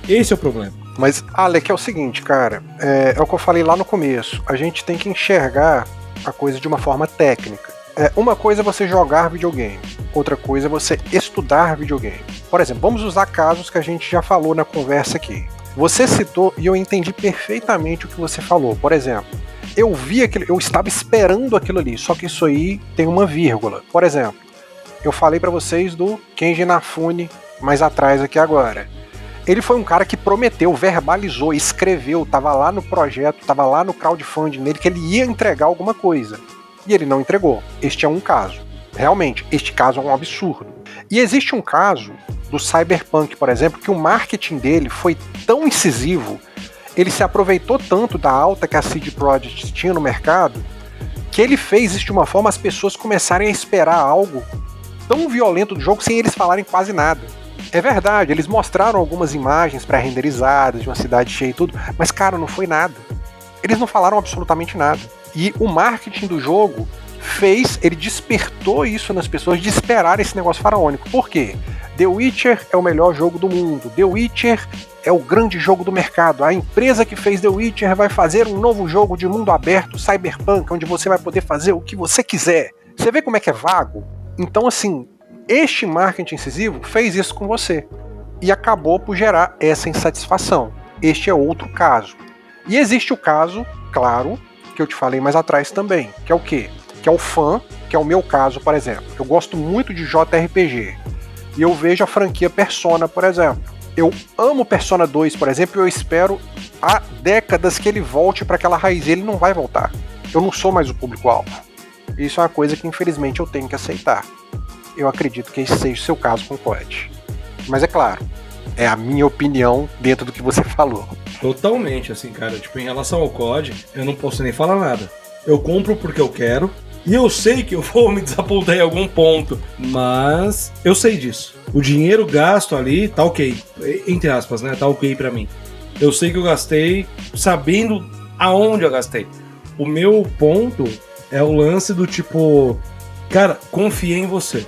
Esse é o problema. Mas, Alec, é o seguinte, cara, é, é o que eu falei lá no começo. A gente tem que enxergar a coisa de uma forma técnica. É, uma coisa é você jogar videogame, outra coisa é você estudar videogame. Por exemplo, vamos usar casos que a gente já falou na conversa aqui. Você citou e eu entendi perfeitamente o que você falou. Por exemplo, eu vi aquilo, eu estava esperando aquilo ali, só que isso aí tem uma vírgula. Por exemplo, eu falei pra vocês do Kenji Inafune mais atrás aqui agora. Ele foi um cara que prometeu, verbalizou, escreveu, tava lá no projeto, tava lá no crowdfunding dele que ele ia entregar alguma coisa. E ele não entregou. Este é um caso. Realmente, este caso é um absurdo. E existe um caso do Cyberpunk, por exemplo, que o marketing dele foi tão incisivo, ele se aproveitou tanto da alta que a CD Projekt tinha no mercado, que ele fez isso de uma forma as pessoas começarem a esperar algo tão violento do jogo sem eles falarem quase nada. É verdade, eles mostraram algumas imagens pré-renderizadas de uma cidade cheia e tudo, mas cara, não foi nada. Eles não falaram absolutamente nada. E o marketing do jogo fez, ele despertou isso nas pessoas de esperar esse negócio faraônico. Por quê? The Witcher é o melhor jogo do mundo. The Witcher é o grande jogo do mercado. A empresa que fez The Witcher vai fazer um novo jogo de mundo aberto, Cyberpunk, onde você vai poder fazer o que você quiser. Você vê como é que é vago? Então, assim, este marketing incisivo fez isso com você e acabou por gerar essa insatisfação. Este é outro caso. E existe o caso, claro, que eu te falei mais atrás também, que é o quê? Que é o fã, que é o meu caso, por exemplo. Eu gosto muito de JRPG. E eu vejo a franquia Persona, por exemplo. Eu amo Persona 2, por exemplo, e eu espero há décadas que ele volte para aquela raiz. Ele não vai voltar. Eu não sou mais o público-alvo. Isso é uma coisa que infelizmente eu tenho que aceitar. Eu acredito que esse seja o seu caso com o COD. Mas é claro, é a minha opinião dentro do que você falou. Totalmente, assim, cara. Tipo, em relação ao COD, eu não posso nem falar nada. Eu compro porque eu quero. E eu sei que eu vou me desapontar em algum ponto. Mas eu sei disso. O dinheiro gasto ali tá ok. Entre aspas, né? Tá ok pra mim. Eu sei que eu gastei sabendo aonde eu gastei. O meu ponto é o lance do tipo. Cara, confiei em você.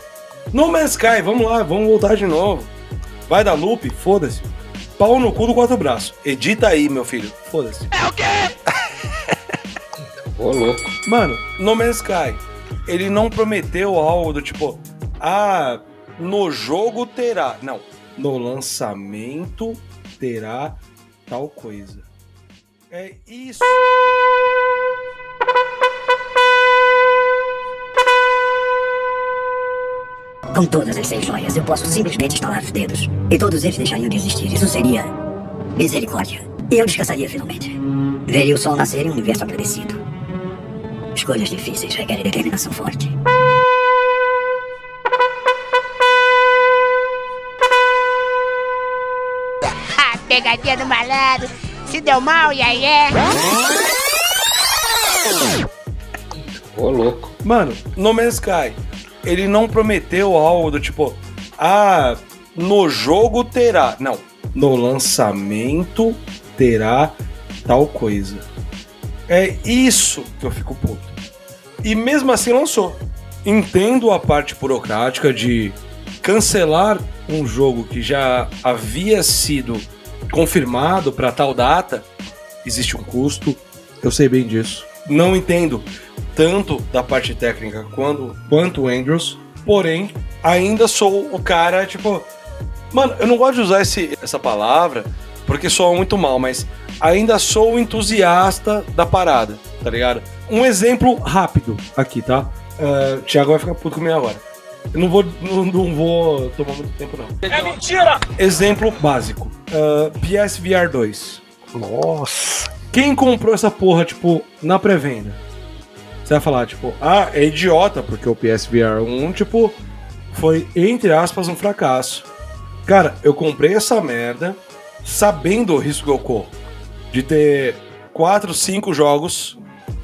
No Man's Sky, vamos lá, vamos voltar de novo. Vai dar loop? Foda-se. Pau no cu do quatro braços. Edita aí, meu filho. Foda-se. É o quê? Ô, louco. Mano, No Man's Sky, ele não prometeu algo do tipo, ah, no jogo terá. Não, no lançamento terá tal coisa. É isso. Com todas as seis joias, eu posso simplesmente estalar os dedos e todos eles deixariam de existir. Isso seria misericórdia. E eu descansaria finalmente. Veria o sol nascer em um universo agradecido. Escolhas difíceis requerem determinação forte. Ha, pegadinha do malandro. Se deu mal, e aí é? Ô, louco. Mano, No Man's Sky, ele não prometeu algo do tipo, ah, no jogo terá. Não, no lançamento terá tal coisa. É isso que eu fico puto. E mesmo assim lançou. Entendo a parte burocrática de cancelar um jogo que já havia sido confirmado para tal data existe um custo, eu sei bem disso. Não entendo tanto da parte técnica quanto, quanto o Andrews, porém, ainda sou o cara, tipo. Mano, eu não gosto de usar esse, essa palavra porque soa muito mal, mas ainda sou entusiasta da parada, tá ligado? Um exemplo rápido aqui, tá? Uh, Thiago vai ficar puto comigo agora. Eu não vou, não, não vou tomar muito tempo, não. É mentira! Exemplo básico: uh, PSVR 2. Nossa. Quem comprou essa porra, tipo, na pré-venda? Você vai falar, tipo, ah, é idiota, porque o PSVR 1, tipo, foi, entre aspas, um fracasso. Cara, eu comprei essa merda sabendo o risco que eu corro de ter 4, 5 jogos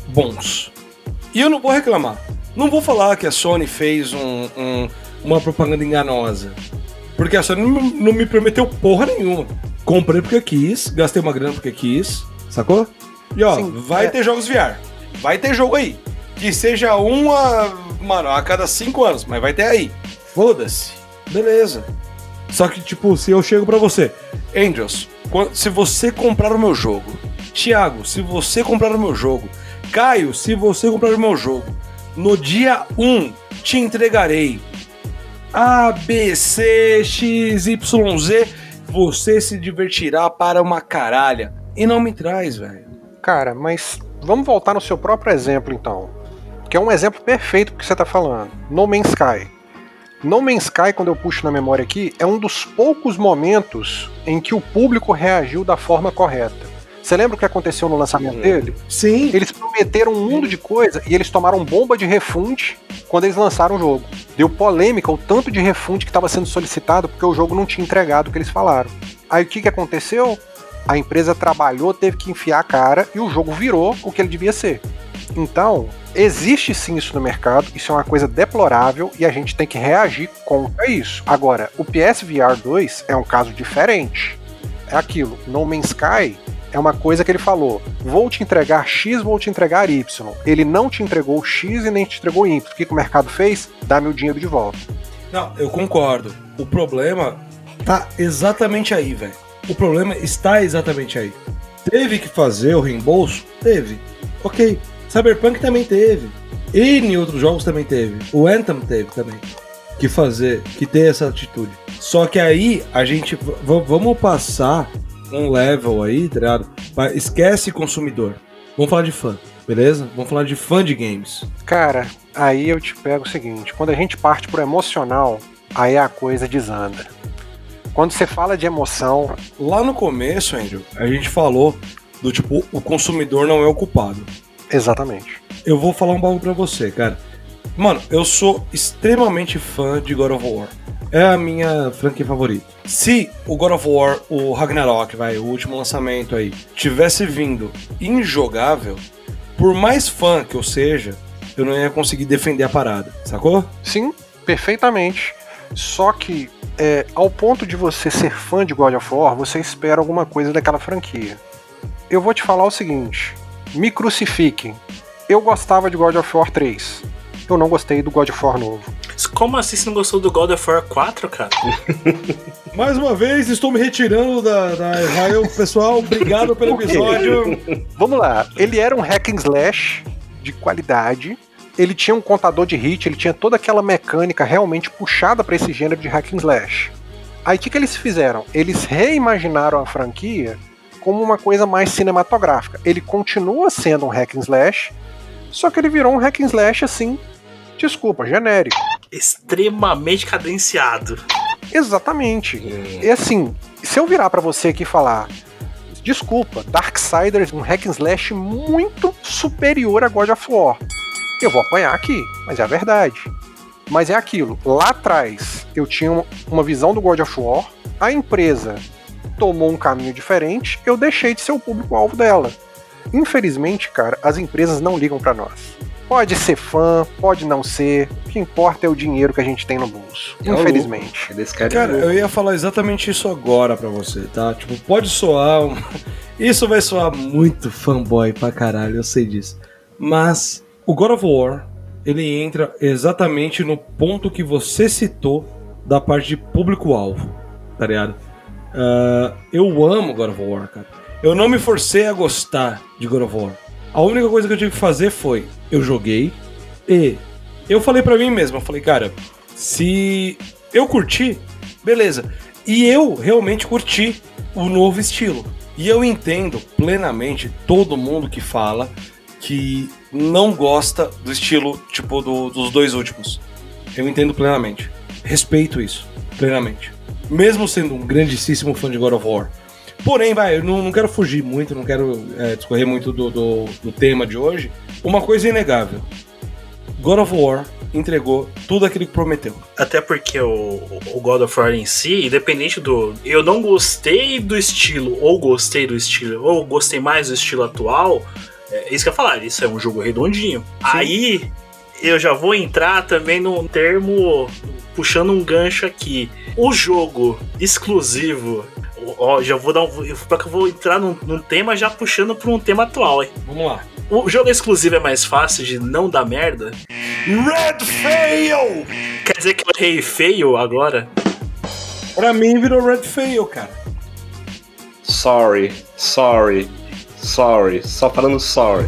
bons. E eu não vou reclamar. Não vou falar que a Sony fez um, um, uma propaganda enganosa. Porque a Sony não, não me prometeu porra nenhuma. Comprei porque quis, gastei uma grana porque quis, sacou? E ó, Sim, vai é. ter jogos VR. Vai ter jogo aí. Que seja um a, mano, a cada cinco anos, mas vai ter aí. Foda-se. Beleza. Só que, tipo, se eu chego pra você, Angels, se você comprar o meu jogo, Thiago, se você comprar o meu jogo, Caio, se você comprar o meu jogo, no dia 1 te entregarei A, B, C, X, Y, Z, você se divertirá para uma caralha. E não me traz, velho. Cara, mas vamos voltar no seu próprio exemplo então. Que é um exemplo perfeito que você tá falando. No Man's Sky. No Man's Sky, quando eu puxo na memória aqui, é um dos poucos momentos em que o público reagiu da forma correta. Você lembra o que aconteceu no lançamento dele? Sim. Eles prometeram um mundo de coisa e eles tomaram bomba de refunde quando eles lançaram o jogo. Deu polêmica o tanto de refunde que estava sendo solicitado porque o jogo não tinha entregado o que eles falaram. Aí o que, que aconteceu? A empresa trabalhou, teve que enfiar a cara e o jogo virou o que ele devia ser. Então, existe sim isso no mercado, isso é uma coisa deplorável e a gente tem que reagir contra isso. Agora, o PSVR 2 é um caso diferente. É aquilo, No Man's Sky é uma coisa que ele falou: vou te entregar X, vou te entregar Y. Ele não te entregou X e nem te entregou Y. O que, o mercado fez? Dá meu dinheiro de volta. Não, eu concordo. O problema tá exatamente aí, velho. O problema está exatamente aí. Teve que fazer o reembolso? Teve. Ok. Cyberpunk também teve. N outros jogos também teve. O Anthem teve também. Que fazer, que ter essa atitude. Só que aí a gente. vamos passar um level aí, tá ligado? Esquece consumidor. Vamos falar de fã, beleza? Vamos falar de fã de games. Cara, aí eu te pego o seguinte: quando a gente parte pro emocional, aí a coisa desanda. Quando você fala de emoção, Lá no começo, Andrew, a gente falou do tipo, o consumidor não é o culpado. Exatamente. Eu vou falar um bagulho pra você, cara. Mano, eu sou extremamente fã de God of War. É a minha franquia favorita. Se o God of War, o Ragnarok, vai, o último lançamento aí, tivesse vindo injogável, por mais fã que eu seja, eu não ia conseguir defender a parada, sacou? Sim, perfeitamente. Só que, é, ao ponto de você ser fã de God of War, você espera alguma coisa daquela franquia. Eu vou te falar o seguinte: me crucifiquem. Eu gostava de God of War 3. Eu não gostei do God of War novo. Como assim você não gostou do God of War 4, cara? Mais uma vez, estou me retirando da, da Israel. Pessoal, obrigado pelo episódio. Vamos lá. Ele era um hack and slash de qualidade. Ele tinha um contador de hit, ele tinha toda aquela mecânica realmente puxada para esse gênero de hack and slash. Aí o que, que eles fizeram? Eles reimaginaram a franquia como uma coisa mais cinematográfica. Ele continua sendo um hack and slash, só que ele virou um hack and slash assim, desculpa, genérico. Extremamente cadenciado. Exatamente. E assim, se eu virar pra você aqui e falar, desculpa, Darksiders, um hack and slash muito superior a God of War, eu vou apanhar aqui, mas é a verdade. Mas é aquilo, lá atrás eu tinha um- uma visão do God of War, a empresa tomou um caminho diferente, eu deixei de ser o público-alvo dela. Infelizmente, cara, as empresas não ligam pra nós. Pode ser fã, pode não ser, o que importa é o dinheiro que a gente tem no bolso. É Infelizmente. Querem Cara, eu ia falar exatamente isso agora pra você, tá? Tipo, pode soar. um- Isso vai soar muito fanboy pra caralho, eu sei disso. Mas o God of War, ele entra exatamente no ponto que você citou da parte de público-alvo, tá ligado? Ah, eu amo God of War, cara. Eu não me forcei a gostar de God of War. A única coisa que eu tive que fazer foi, eu joguei e eu falei pra mim mesmo, eu falei, cara, se eu curti, beleza. E eu realmente curti o novo estilo. E eu entendo plenamente todo mundo que fala que não gosta do estilo, tipo, do- dos dois últimos. Eu entendo plenamente. Respeito isso, plenamente. Mesmo sendo um grandíssimo fã de God of War. Porém, vai, eu não, não quero fugir muito, não quero é, discorrer muito do, do, do tema de hoje. Uma coisa é inegável: God of War entregou tudo aquilo que prometeu. Até porque o, o God of War em si, independente do. Eu não gostei do estilo, ou gostei do estilo, ou gostei mais do estilo atual. É isso que eu ia falar, isso é um jogo redondinho. Aí eu já vou entrar também num termo puxando um gancho aqui. O jogo exclusivo. Ó, já vou dar um. Porque eu vou entrar num, num tema já puxando para um tema atual, hein? Vamos lá. O jogo exclusivo é mais fácil de não dar merda? Red Fail! Quer dizer que eu errei feio agora? Pra mim virou Red Fail, cara. Sorry, sorry, sorry. Só falando sorry.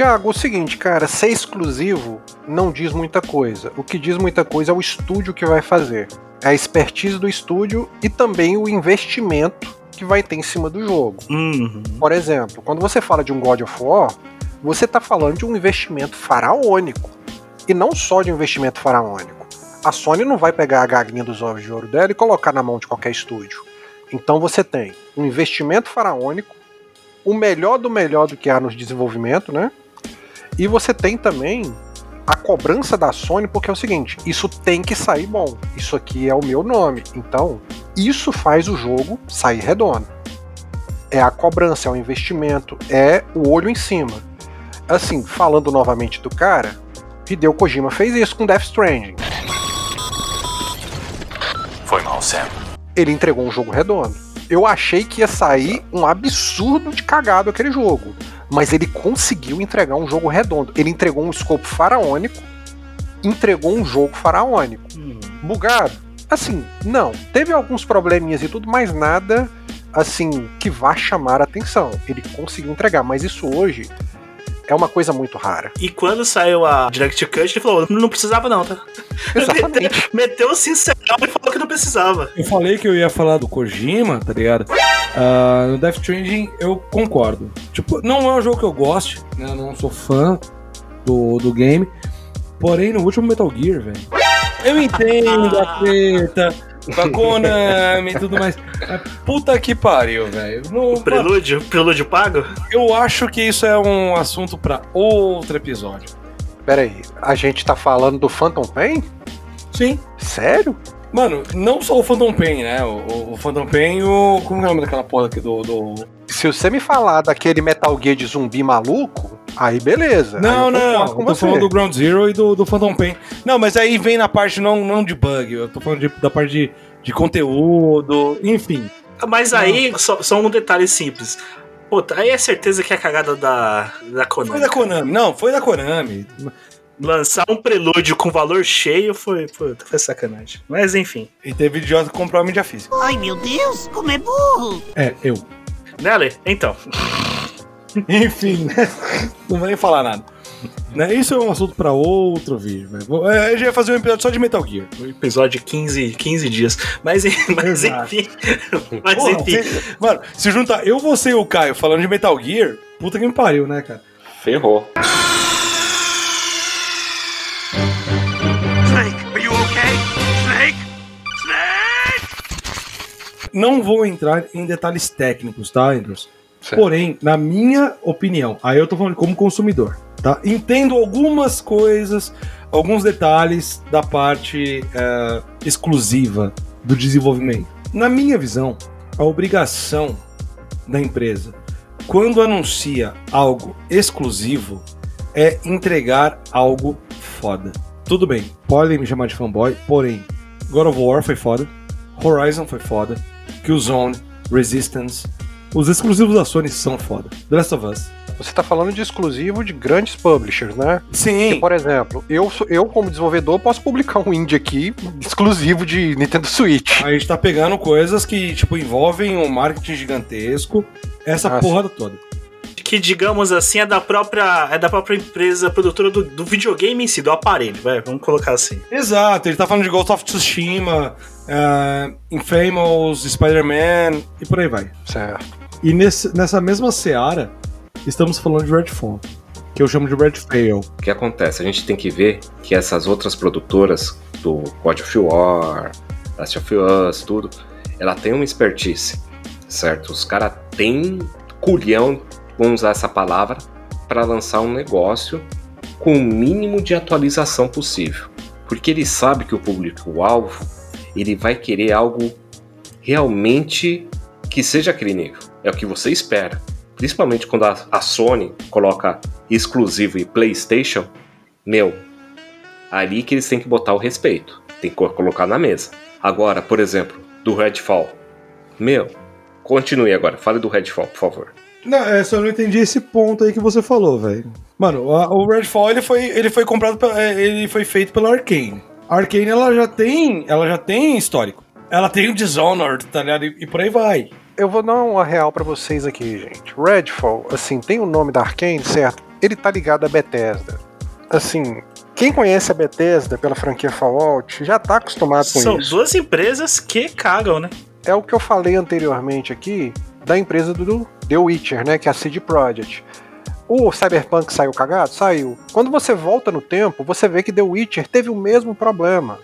Tiago, o seguinte, cara, ser exclusivo não diz muita coisa. O que diz muita coisa é o estúdio que vai fazer. É a expertise do estúdio e também o investimento que vai ter em cima do jogo. Uhum. Por exemplo, quando você fala de um God of War, você está falando de um investimento faraônico. E não só de um investimento faraônico. A Sony não vai pegar a galinha dos ovos de ouro dela e colocar na mão de qualquer estúdio. Então você tem um investimento faraônico, o melhor do melhor do que há no desenvolvimento, né? E você tem também a cobrança da Sony, porque é o seguinte: isso tem que sair bom. Isso aqui é o meu nome. Então, isso faz o jogo sair redondo. É a cobrança, é o investimento, é o olho em cima. Assim, falando novamente do cara, Hideo Kojima fez isso com Death Stranding. Foi mal, Sam. Ele entregou um jogo redondo. Eu achei que ia sair um absurdo de cagado aquele jogo. Mas ele conseguiu entregar um jogo redondo. Ele entregou um escopo faraônico, entregou um jogo faraônico. Bugado? Assim, não. Teve alguns probleminhas e tudo, mas nada assim que vá chamar a atenção. Ele conseguiu entregar, mas isso hoje é uma coisa muito rara. E quando saiu a Direct Cut, ele falou: não precisava, não, tá? Exatamente. Meteu o sincerão e falou que não precisava. Eu falei que eu ia falar do Kojima, tá ligado? Ah, no Death Stranding eu concordo. Tipo, não é um jogo que eu goste, né? Eu não sou fã do, do game. Porém, no último Metal Gear, velho. Eu entendo a treta, com a Konami e tudo mais. Puta que pariu, velho. No- O prelúdio? Prelúdio pago? Eu acho que isso é um assunto pra outro episódio. Pera aí, a gente tá falando do Phantom Pain? Sim. Sério? Mano, não só o Phantom Pain, né? O, o, o Phantom Pain o. Como é o nome daquela porra aqui do. do... Se você me falar daquele Metal Gear de zumbi maluco, aí beleza. Aí Não, eu não, com tô falando do Ground Zero e do, do Phantom Pain. Não, mas aí vem na parte não, não de bug, eu tô falando de- da parte de, de conteúdo, enfim. Mas aí, só, só um detalhe simples. Puta, aí é certeza que é a cagada da, da Konami. Foi da Konami, não, foi da Konami. Lançar um prelúdio com valor cheio foi, foi, foi sacanagem. Mas enfim. E teve idiota que comprou a mídia física. Ai, meu Deus, como é burro! É, eu. Né, Então. Enfim, né? Não vou nem falar nada. Né? Isso é um assunto pra outro vídeo. Né? Vou- é, Eu já ia fazer um episódio só de Metal Gear. Um episódio de 15, 15 dias. Mas, mas Exato. enfim. Mas Porra, enfim. se- mano, se juntar eu, você e o Caio falando de Metal Gear, puta que me pariu, né, cara? Ferrou. Não vou entrar em detalhes técnicos, tá, Andrews? Porém, na minha opinião, aí eu tô falando como consumidor, tá? Entendo algumas coisas, alguns detalhes da parte eh, exclusiva do desenvolvimento. Na minha visão, a obrigação da empresa, quando anuncia algo exclusivo, é entregar algo foda. Tudo bem, podem me chamar de fanboy, porém, God of War foi foda, Horizon foi foda, Killzone, Resistance. Os exclusivos da Sony são foda. The Last of Us. Você tá falando de exclusivo de grandes publishers, né? Sim. Que, por exemplo, eu, eu como desenvolvedor posso publicar um indie aqui exclusivo de Nintendo Switch. A gente tá pegando coisas que, tipo, envolvem um marketing gigantesco, essa Ah, porra toda. Que, digamos assim, é da própria, é da própria empresa produtora do, do videogame em si, do aparelho, vai, vamos colocar assim. Exato, ele tá falando de Ghost of Tsushima, uh, Infamous, Spider-Man e por aí vai. Certo. E nesse- nessa mesma seara, estamos falando de Redfall, que eu chamo de Redfall. O que acontece? A gente tem que ver que essas outras produtoras do God of War, Last of Us, tudo, ela tem uma expertise, certo? Os caras têm culhão, vamos usar essa palavra, para lançar um negócio com o mínimo de atualização possível. Porque ele sabe que o público-alvo, ele vai querer algo realmente que seja aquele nível. É o que você espera. Principalmente quando a, a Sony coloca exclusivo e PlayStation, meu, ali que eles têm que botar o respeito. Tem que co- colocar na mesa. Agora, por exemplo, do Redfall. Meu, continue agora. Fale do Redfall, por favor. Não, é, só não entendi esse ponto aí que você falou, velho. Mano, a- o Redfall ele foi, ele foi comprado, pela- é, ele foi feito pela Arkane. A Arkane ela já tem, ela já tem histórico. Ela tem o Dishonored, tá ligado? E, e por aí vai. Eu vou dar uma real pra vocês aqui, gente. Redfall, assim, tem o nome da Arkane, certo? Ele tá ligado à Bethesda. Assim, quem conhece a Bethesda pela franquia Fallout já tá acostumado com São isso. duas empresas que cagam, né? É o que eu falei anteriormente aqui da empresa do The Witcher, né? Que é a CD Projekt. O Cyberpunk saiu cagado? Saiu. Quando você volta no tempo, você vê que The Witcher teve o mesmo problema.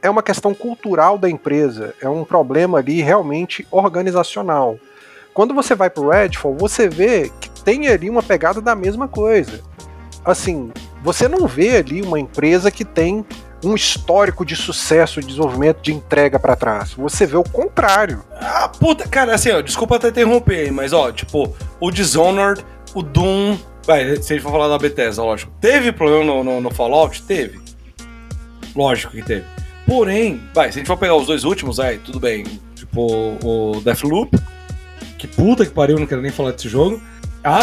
É uma questão cultural da empresa, é um problema ali realmente organizacional. Quando você vai pro Redfall, você vê que tem ali uma pegada da mesma coisa. Assim, você não vê ali uma empresa que tem um histórico de sucesso, de desenvolvimento, de entrega pra trás. Você vê o contrário. Ah, puta, cara, assim, ó, desculpa até interromper mas ó, tipo, o Dishonored, o Doom. Vai, se a gente for falar da Bethesda, lógico. Teve problema no, no, no Fallout? Teve. Lógico que teve. Porém, vai, se a gente for pegar os dois últimos, aí, tudo bem. Tipo, o Deathloop. Que puta que pariu, não quero nem falar desse jogo.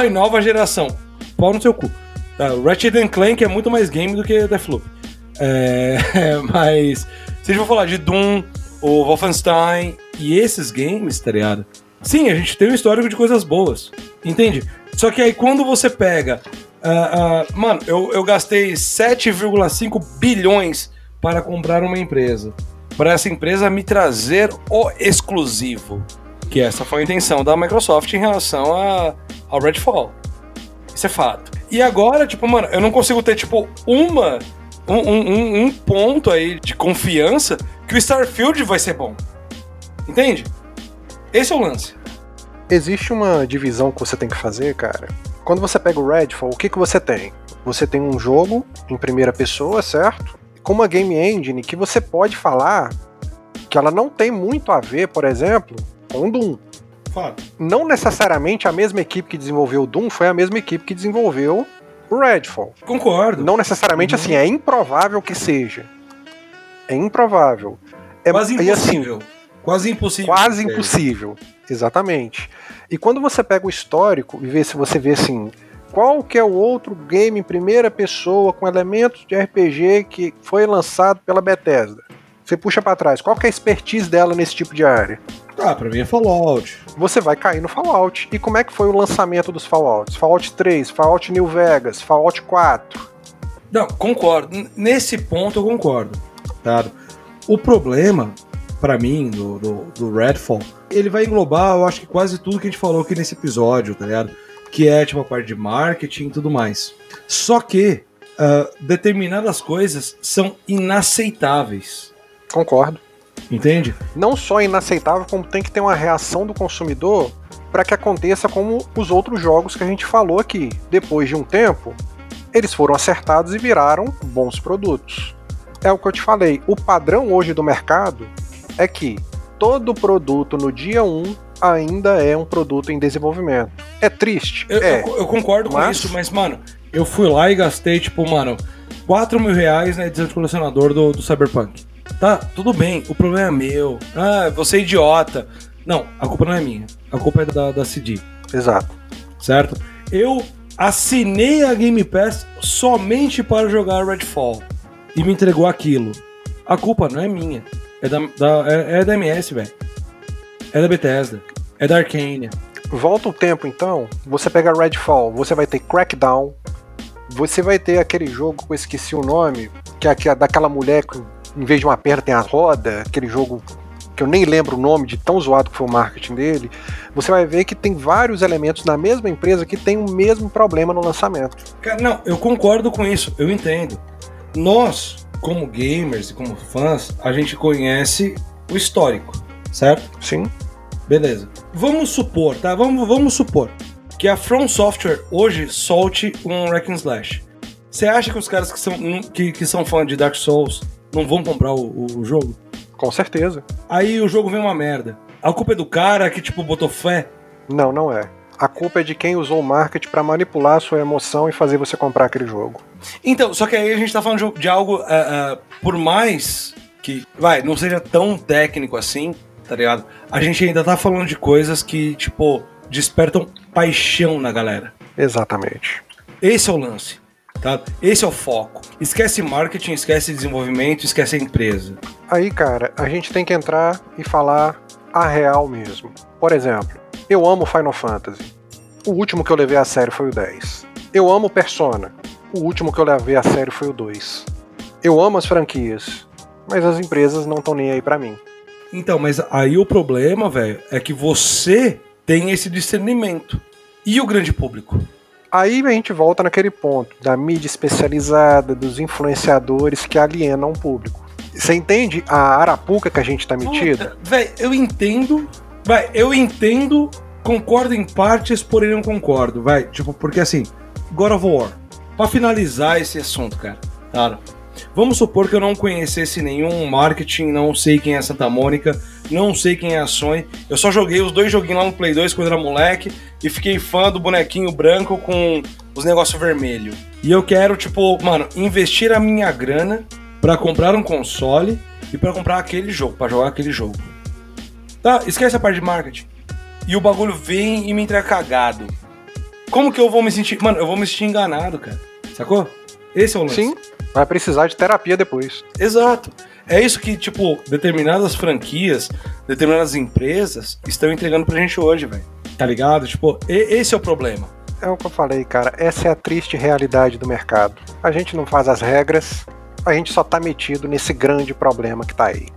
E nova geração. Pau no seu cu. Tá, Ratchet Clank é muito mais game do que Deathloop. É, mas se a gente for falar de Doom, o Wolfenstein e esses games, tá ligado? Sim, a gente tem um histórico de coisas boas, entende? Só que aí quando você pega. ah, ah, mano, eu, eu gastei 7,5 bilhões para comprar uma empresa. Para essa empresa me trazer o exclusivo. Que essa foi a intenção da Microsoft em relação a, ao Redfall. Isso é fato. E agora, tipo, mano, eu não consigo ter, tipo, uma. Um, um- um- ponto aí de confiança que o Starfield vai ser bom. Entende? Esse é o lance. Existe uma divisão que você tem que fazer, cara. Quando você pega o Redfall, o que, que você tem? Você tem um jogo em primeira pessoa, certo? Com uma game engine que você pode falar que ela não tem muito a ver, por exemplo, com o Doom. Fato. Não necessariamente a mesma equipe que desenvolveu o Doom foi a mesma equipe que desenvolveu o Redfall. Concordo. Não necessariamente assim, é improvável que seja. É improvável. É Quase assim, impossível. Quase impossível. Quase impossível. Exatamente. E quando você pega o histórico e vê se você vê assim, qual que é o outro game em primeira pessoa com elementos de RPG que foi lançado pela Bethesda? Você puxa pra trás, qual que é a expertise dela nesse tipo de área? Ah, pra mim é Fallout. Você vai cair no Fallout. E como é que foi o lançamento dos Fallouts? Fallout 3, Fallout New Vegas, Fallout 4. Não, concordo. Nesse ponto eu concordo. Tá? O problema, pra mim, do, do, do Redfall, ele vai englobar, eu acho que quase tudo que a gente falou aqui nesse episódio, tá ligado? Que é tipo a parte de marketing e tudo mais. Só que ah, determinadas coisas são inaceitáveis. Concordo. Entende? Não só inaceitável, como tem que ter uma reação do consumidor para que aconteça como os outros jogos que a gente falou aqui. Depois de um tempo, eles foram acertados e viraram bons produtos. É o que eu te falei. O padrão hoje do mercado é que todo produto no dia 1 ainda é um produto em desenvolvimento. É triste? Eu, é. eu- eu concordo com Mas- isso, mas, mano, eu fui lá e gastei, tipo, mano, 4 mil reais na edição de colecionador do, do Cyberpunk. Tá, tudo bem, o problema é meu. Ah, você é idiota. Não, a culpa não é minha. A culpa é da, da CD. Exato. Certo? Eu assinei a Game Pass somente para jogar Redfall. E me entregou aquilo. A culpa não é minha. É da, da- é, é da MS, velho. É da Bethesda. É da Arcane. Volta o tempo então, você pega Redfall, você vai ter Crackdown, você vai ter aquele jogo que eu esqueci o nome, que é aquela- daquela mulher que em vez de uma perna tem a roda, aquele jogo que eu nem lembro o nome de tão zoado que foi o marketing dele. Você vai ver que tem vários elementos na mesma empresa que tem o mesmo problema no lançamento. Cara, não, eu concordo com isso, eu entendo. Nós, como gamers e como fãs, a gente conhece o histórico, certo? Sim. Beleza. Vamos supor, tá? Vamos, vamos supor que a From Software hoje solte um and Slash. Você acha que os caras que são, que, que são fãs de Dark Souls não vão comprar o, o jogo? Com certeza. Aí o jogo vem uma merda. A culpa é do cara que, tipo, botou fé? Não, não é. A culpa é de quem usou o marketing para manipular a sua emoção e fazer você comprar aquele jogo. Então, só que aí a gente tá falando de, de algo, ah, ah, por mais que, vai, não seja tão técnico assim, tá ligado? A gente ainda tá falando de coisas que, tipo, despertam paixão na galera. Exatamente. Esse é o lance, tá? Esse é o foco. Esquece marketing, esquece desenvolvimento, esquece a empresa. Aí, cara, a gente tem que entrar e falar a real mesmo. Por exemplo, eu amo Final Fantasy. O último que eu levei a sério foi o 10. Eu amo Persona. O último que eu levei a sério foi o 2. Eu amo as franquias, mas as empresas não estão nem aí pra mim. Então, mas aí o problema, velho, é que você tem esse discernimento. E o grande público? Aí a gente volta naquele ponto da mídia especializada, dos influenciadores que alienam o público. Você entende a arapuca que a gente tá metida? Véi, eu entendo. Vai, eu entendo, concordo em partes, porém não concordo. Vai, tipo, porque assim, God of War. Pra finalizar esse assunto, cara, cara. Vamos supor que eu não conhecesse nenhum marketing, não sei quem é Santa Mônica, não sei quem é a Sony. Eu só joguei os dois joguinhos lá no Play 2 quando era moleque e fiquei fã do bonequinho branco com os negócios vermelhos. E eu quero, tipo, mano, investir a minha grana pra comprar um console e pra comprar aquele jogo, pra jogar aquele jogo. Tá, esquece a parte de marketing. E o bagulho vem e me entrega cagado. Como que eu vou me sentir? Mano, eu vou me sentir enganado, cara. Sacou? Esse é o lance. Sim, vai precisar de terapia depois. Exato. É isso que, tipo, determinadas franquias, determinadas empresas estão entregando pra gente hoje, velho. Tá ligado? Tipo, esse é o problema. É o que eu falei, cara. Essa é a triste realidade do mercado. A gente não faz as regras, a gente só tá metido nesse grande problema que tá aí.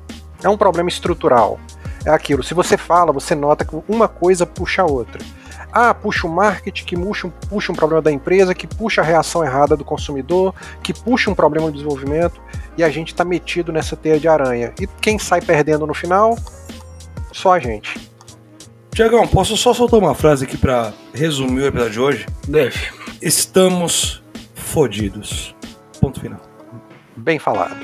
É um problema estrutural. É aquilo, se você fala, você nota que uma coisa puxa a outra. Ah, puxa o marketing, que puxa um, puxa um problema da empresa, que puxa a reação errada do consumidor, que puxa um problema do desenvolvimento, e a gente tá metido nessa teia de aranha. E quem sai perdendo no final? Só a gente. Tiagão, posso só soltar uma frase aqui pra resumir o episódio de hoje? Deve. Estamos fodidos. Ponto final. Bem falado.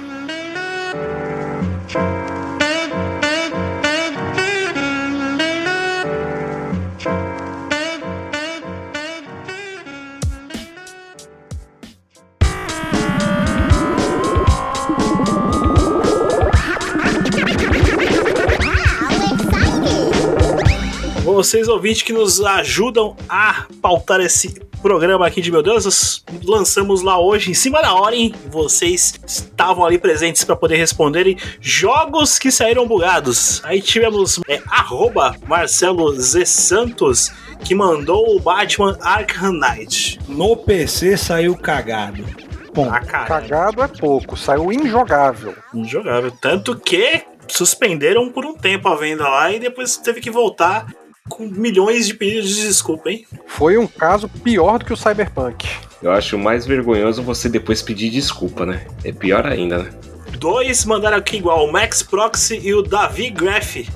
Vocês ouvintes que nos ajudam a pautar esse programa aqui de meu Deus, nós lançamos lá hoje em cima da hora, hein? Vocês estavam ali presentes para poder responderem jogos que saíram bugados. Aí tivemos é, arroba Marcelo Z Santos que mandou o Batman Arkham Knight. No PC saiu cagado. Bom, Ah, Cagado é pouco, saiu injogável. injogável. Tanto que suspenderam por um tempo a venda lá e depois teve que voltar com milhões de pedidos de desculpa, hein? Foi um caso pior do que o Cyberpunk. Eu acho mais vergonhoso você depois pedir desculpa, né? É pior ainda, né? Dois mandaram aqui igual, o Max Proxy e o Davi Graff.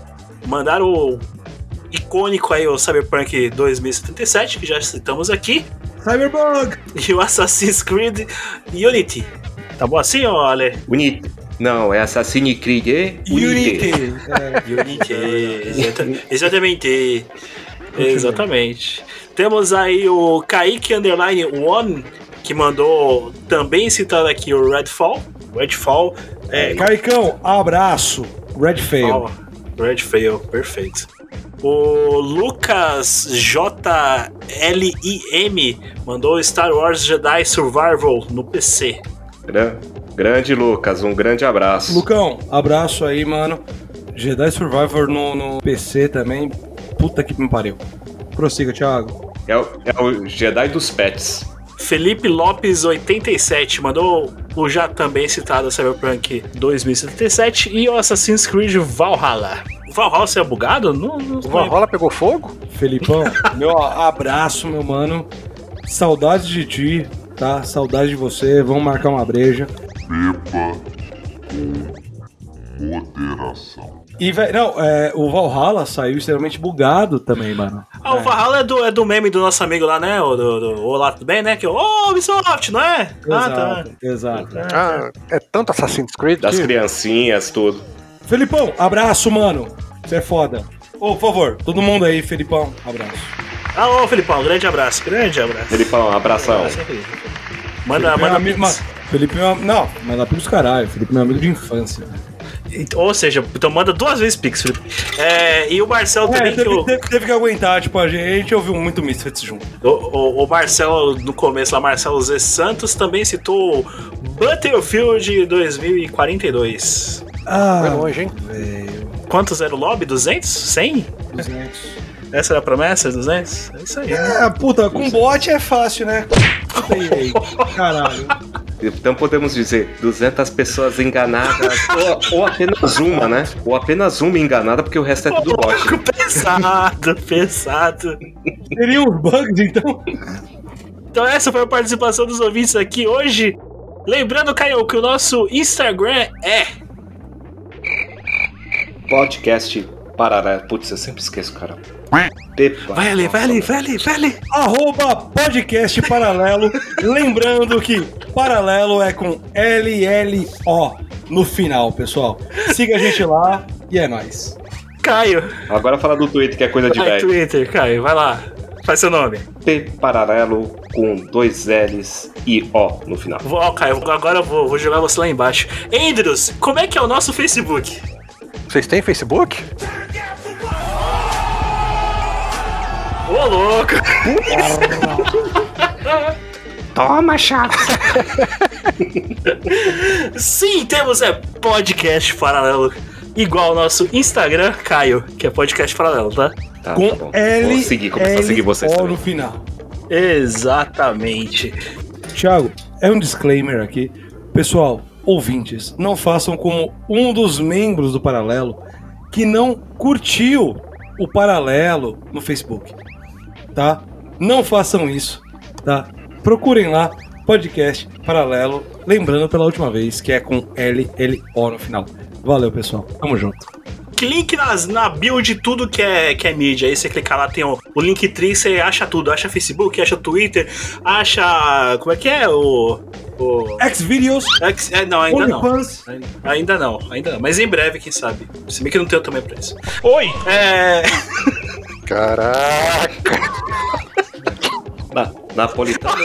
Mandaram o icônico aí, o Cyberpunk 2077, que já citamos aqui. Cyberbug! E o Assassin's Creed Unity. Tá bom assim, ó, Ale? Unity. Não, é Assassin's Creed e Unity. Unity, exata- exatamente. Exatamente. Temos aí o Kaique Underline One, que mandou também citado aqui o Redfall. Redfall. É, Caicão, abraço. Red Fail. Red Fail, perfeito. O Lucas JLIM mandou Star Wars Jedi Survival no PC. Gra- Grande Lucas, um grande abraço. Lucão, abraço aí, mano. Jedi Survivor no, no PC também. Puta que me pariu. Prossiga, Thiago. É o, é o Jedi dos Pets. Felipe Lopes 87 mandou o já também citado Cyberpunk 2077 e o Assassin's Creed Valhalla. O Valhalla você é bugado? Não, não O Valhalla pegou fogo? Felipão, meu abraço, meu mano. Saudades de ti, tá? Saudade de você. Vamos marcar uma breja. Beba com moderação. E, velho, não, é, o Valhalla saiu extremamente bugado também, mano. Ah, o Valhalla é do, é do meme do nosso amigo lá, né? O do, do Olá, tudo bem, né? Que é o Ô, Ubisoft, não é? Ah, tá. Exato, exato. Ah, é tanto Assassin's Creed Das que- criancinhas, tudo. Felipão, abraço, mano. Você é foda. Ô, por favor, todo mundo aí, Felipão, abraço. Ah, ô, Felipão, grande abraço, grande abraço. Felipão, abração. Manda, Felipe é manda amigo, pix. ma- Felipe é um- Não, mas lá pros caralho. Felipe é meu amigo de infância. Ou seja, então manda duas vezes Pix, Felipe. É, e o Marcelo também, É, que teve, o, teve- teve que aguentar, tipo, a gente ouviu muito Misfits junto. o, o- o Marcelo, no começo lá, Marcelo Z Santos, também citou Battlefield 2042. Ah, Foi longe, hein? Quantos era o lobby? 200? 100? 200. Essa era a promessa? 200? É isso aí. É, puta, com bot é fácil, né? Puta aí. Caralho. Então podemos dizer 200 pessoas enganadas, ou, ou apenas uma, né? Ou apenas uma enganada, porque o resto é tudo bot. Pesado, pesado. Teria uns bugs, então? Então essa foi a participação dos ouvintes aqui hoje. Lembrando, Caio, que o nosso Instagram é Podcast paralelo. Putz, eu sempre esqueço, cara. Pepa. Vai ali, vai ali, vai ali, vai ali. Arroba podcast paralelo. Lembrando que paralelo é com L-L-O no final, pessoal. Siga a gente lá e é nóis. Caio. Agora fala do Twitter, que é coisa de Vai, velho. Twitter, Caio, vai lá. Faz seu nome. P paralelo com dois L's e O no final. Ó, Caio, agora eu vou, vou jogar você lá embaixo. Andrews, como é que é o nosso Facebook? Vocês têm Facebook? Ô, louco! Toma, chato. Sim, temos é podcast paralelo. Igual ao nosso Instagram, Caio, que é podcast paralelo, tá? Tá, Com tá bom. L, Vou seguir, começar a seguir vocês também. no final. Exatamente. Thiago, é um disclaimer aqui. Pessoal, ouvintes, não façam como um dos membros do Paralelo que não curtiu o Paralelo no Facebook, tá? Não façam isso, tá? Procurem lá, podcast Paralelo, lembrando pela última vez que é com L, L, O no final. Valeu, pessoal. Tamo junto. Que link nas, na bio de tudo que é, que é mídia. Aí você clicar lá, tem o, o link tri, você acha tudo. Acha Facebook, acha Twitter, acha. Como é que é? O. o Xvideos. X, é, não, ainda não. Ainda- Ainda não, ainda não. Mas em breve, quem sabe. Se bem que não tenho também pra isso. Oi! É. Caraca! Na, napolitano.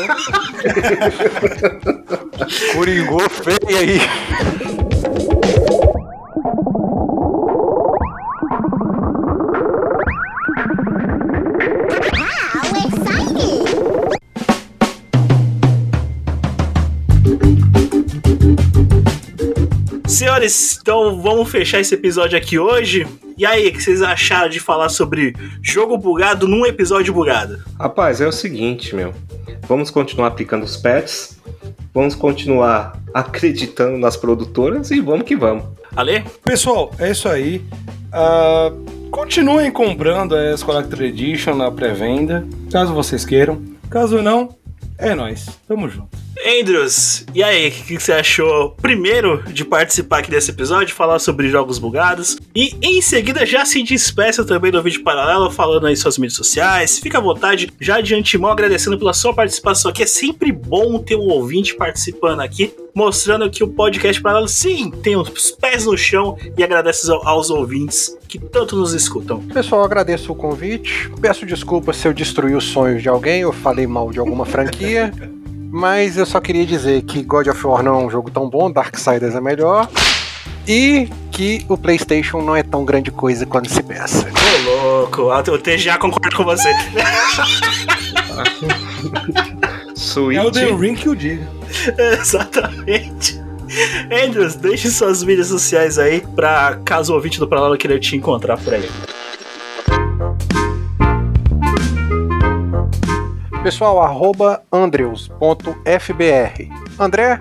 Coringou feio aí. Senhores, então vamos fechar esse episódio aqui hoje. E aí, o que vocês acharam de falar sobre jogo bugado num episódio bugado? Rapaz, é o seguinte, meu. Vamos continuar aplicando os patches. Vamos continuar acreditando nas produtoras e vamos que vamos. Ale? Pessoal, é isso aí. Ah, continuem comprando as Collector Edition na pré-venda, caso vocês queiram. Caso não, é nóis. Tamo junto. Andrews, e aí, o que, que você achou primeiro de participar aqui desse episódio, falar sobre jogos bugados? E em seguida já se despeça também do vídeo paralelo, falando aí suas mídias sociais. Fica à vontade, já de antemão agradecendo pela sua participação aqui. É sempre bom ter um ouvinte participando aqui, mostrando que o podcast paralelo sim tem os pés no chão e agradece ao- aos ouvintes que tanto nos escutam. Pessoal, agradeço o convite. Peço desculpas se eu destruí os sonhos de alguém ou falei mal de alguma franquia. Mas eu só queria dizer que God of War não é um jogo tão bom, Darksiders é melhor. E que o PlayStation não é tão grande coisa quando se pensa. Ô, louco, o TGA concorda com você. Switch. É o The Ring que o diga. Exatamente. Andrews, deixe suas mídias sociais aí pra caso o ouvinte do Paralelo queira te encontrar por aí. Pessoal, arroba andrews.fbr. André,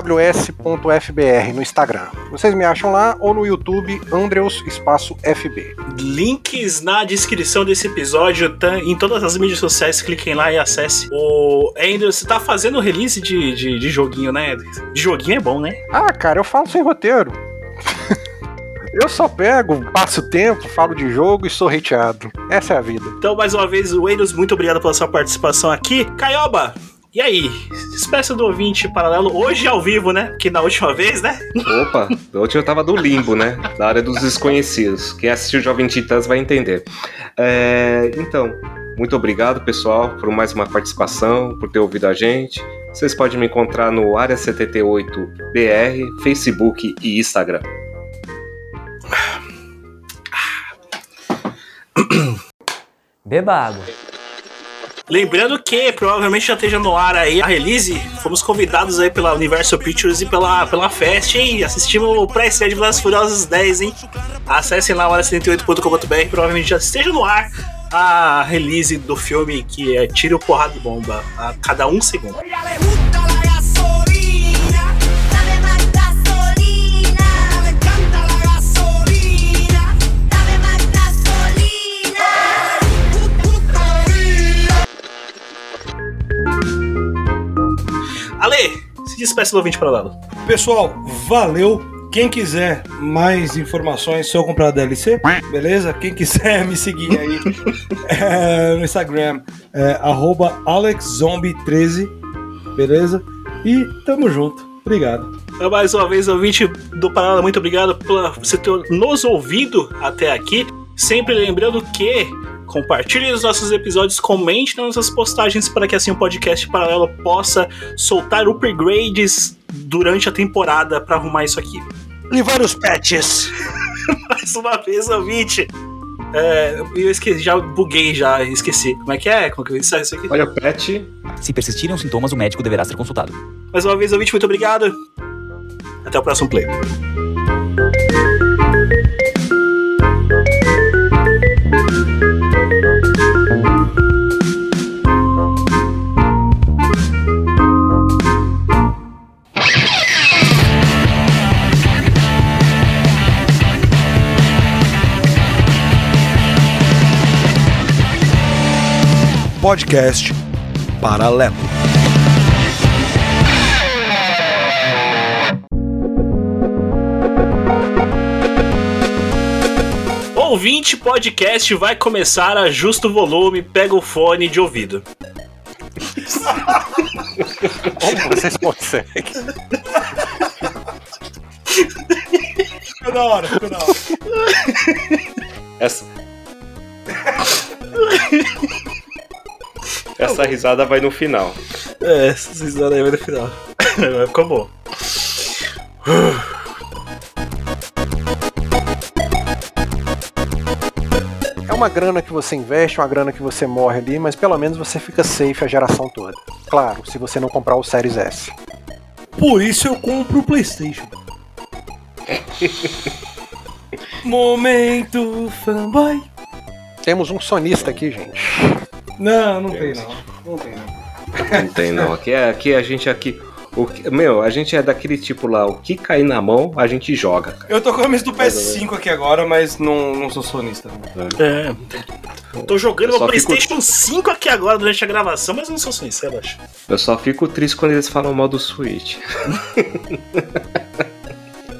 ws.fbr no Instagram. Vocês me acham lá ou no YouTube, Andreus Espaço FB. Links na descrição desse episódio, tá em todas as mídias sociais, cliquem lá e acesse. O Andrews, você tá fazendo release de, de, de joguinho, né? De joguinho é bom, né? Ah, cara, eu falo sem roteiro. Eu só pego, passo tempo, falo de jogo e sou hateado. Essa é a vida. Então, mais uma vez, Wendels, muito obrigado pela sua participação aqui. Caioba, e aí? Espécie do ouvinte paralelo, hoje ao vivo, né? Que na última vez, né? Opa, da última eu tava do limbo, né? Da área dos desconhecidos. Quem assistiu Jovem Titãs vai entender. É, então, muito obrigado, pessoal, por mais uma participação, por ter ouvido a gente. Vocês podem me encontrar no Área 78BR, Facebook e Instagram. Beba água. Lembrando que provavelmente já esteja no ar aí a release. Fomos convidados aí pela Universal Pictures e pela, pela Fest, hein? Assistimos o pré-estreia de Velozes e Furiosos 10, hein? Acessem lá hora78.com.br, provavelmente já esteja no ar a release do filme que é Tiro, Porrada e Bomba a cada um segundo. Se despeça do ouvinte paralelo. Pessoal, valeu. Quem quiser mais informações, só comprar DLC, beleza? Quem quiser me seguir aí é, no Instagram, é, AlexZombie13, beleza? E tamo junto. Obrigado. Então, mais uma vez, ouvinte do Paralelo, muito obrigado por você ter nos ouvido até aqui. Sempre lembrando que compartilhe os nossos episódios, comente nas nossas postagens para que assim o podcast paralelo possa soltar upgrades durante a temporada para arrumar isso aqui. E vários patches. Mais uma vez, ouvinte. É, eu esqueci, já buguei, já esqueci. Como é que é? Como que isso, isso aqui? Olha o patch. Se persistirem os sintomas, o médico deverá ser consultado. Mais uma vez, ouvinte, muito obrigado. Até o próximo play. Podcast Paralelo. Ouvinte podcast vai começar a justo volume, pega o fone de ouvido. Como vocês conseguem? Ficou da hora, ficou da hora. Essa... Essa risada vai no final. É, essa risada aí vai no final. Ficou bom. É uma grana que você investe, uma grana que você morre ali, mas pelo menos você fica safe a geração toda. Claro, se você não comprar o Series S. Por isso eu compro o PlayStation. Momento fanboy. Temos um sonista aqui, gente. Não, não tem não. Não tem não. Não tem não. Aqui, é, aqui a gente aqui. O que- meu, a gente é daquele tipo lá, o que cair na mão, a gente joga. cara. Eu tô com a camisa do PS5 aqui agora, mas não, não sou sonista. Não. É. Tô jogando Eu meu só fico- PlayStation 5 aqui agora durante a gravação, mas eu não sou sincero, acho. Eu só fico triste quando eles falam mal do Switch.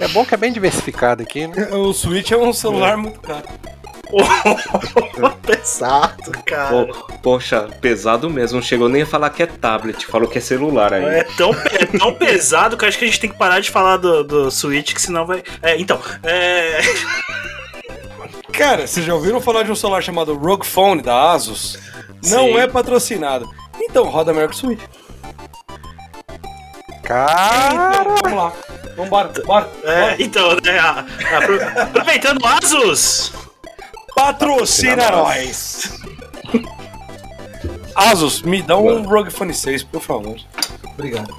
É bom que é bem diversificado aqui, né? O Switch é um celular muito caro. Pesado, cara. Pô, poxa, pesado mesmo. Não chegou nem a falar que é tablet, falou que é celular aí. É tão, é tão pesado que eu acho que a gente tem que parar de falar do, do Switch, que senão vai. É, então, é. Cara, vocês já ouviram falar de um celular chamado Rogue Phone da Asus? Não Sim. é patrocinado. Então, roda melhor que o Switch. Cara, Então, vamos lá. Então bora, bora. É, então, né? Aproveitando Asus! Patrocina nós! Asus, me dá um Rogue Phone 6, por favor. Obrigado.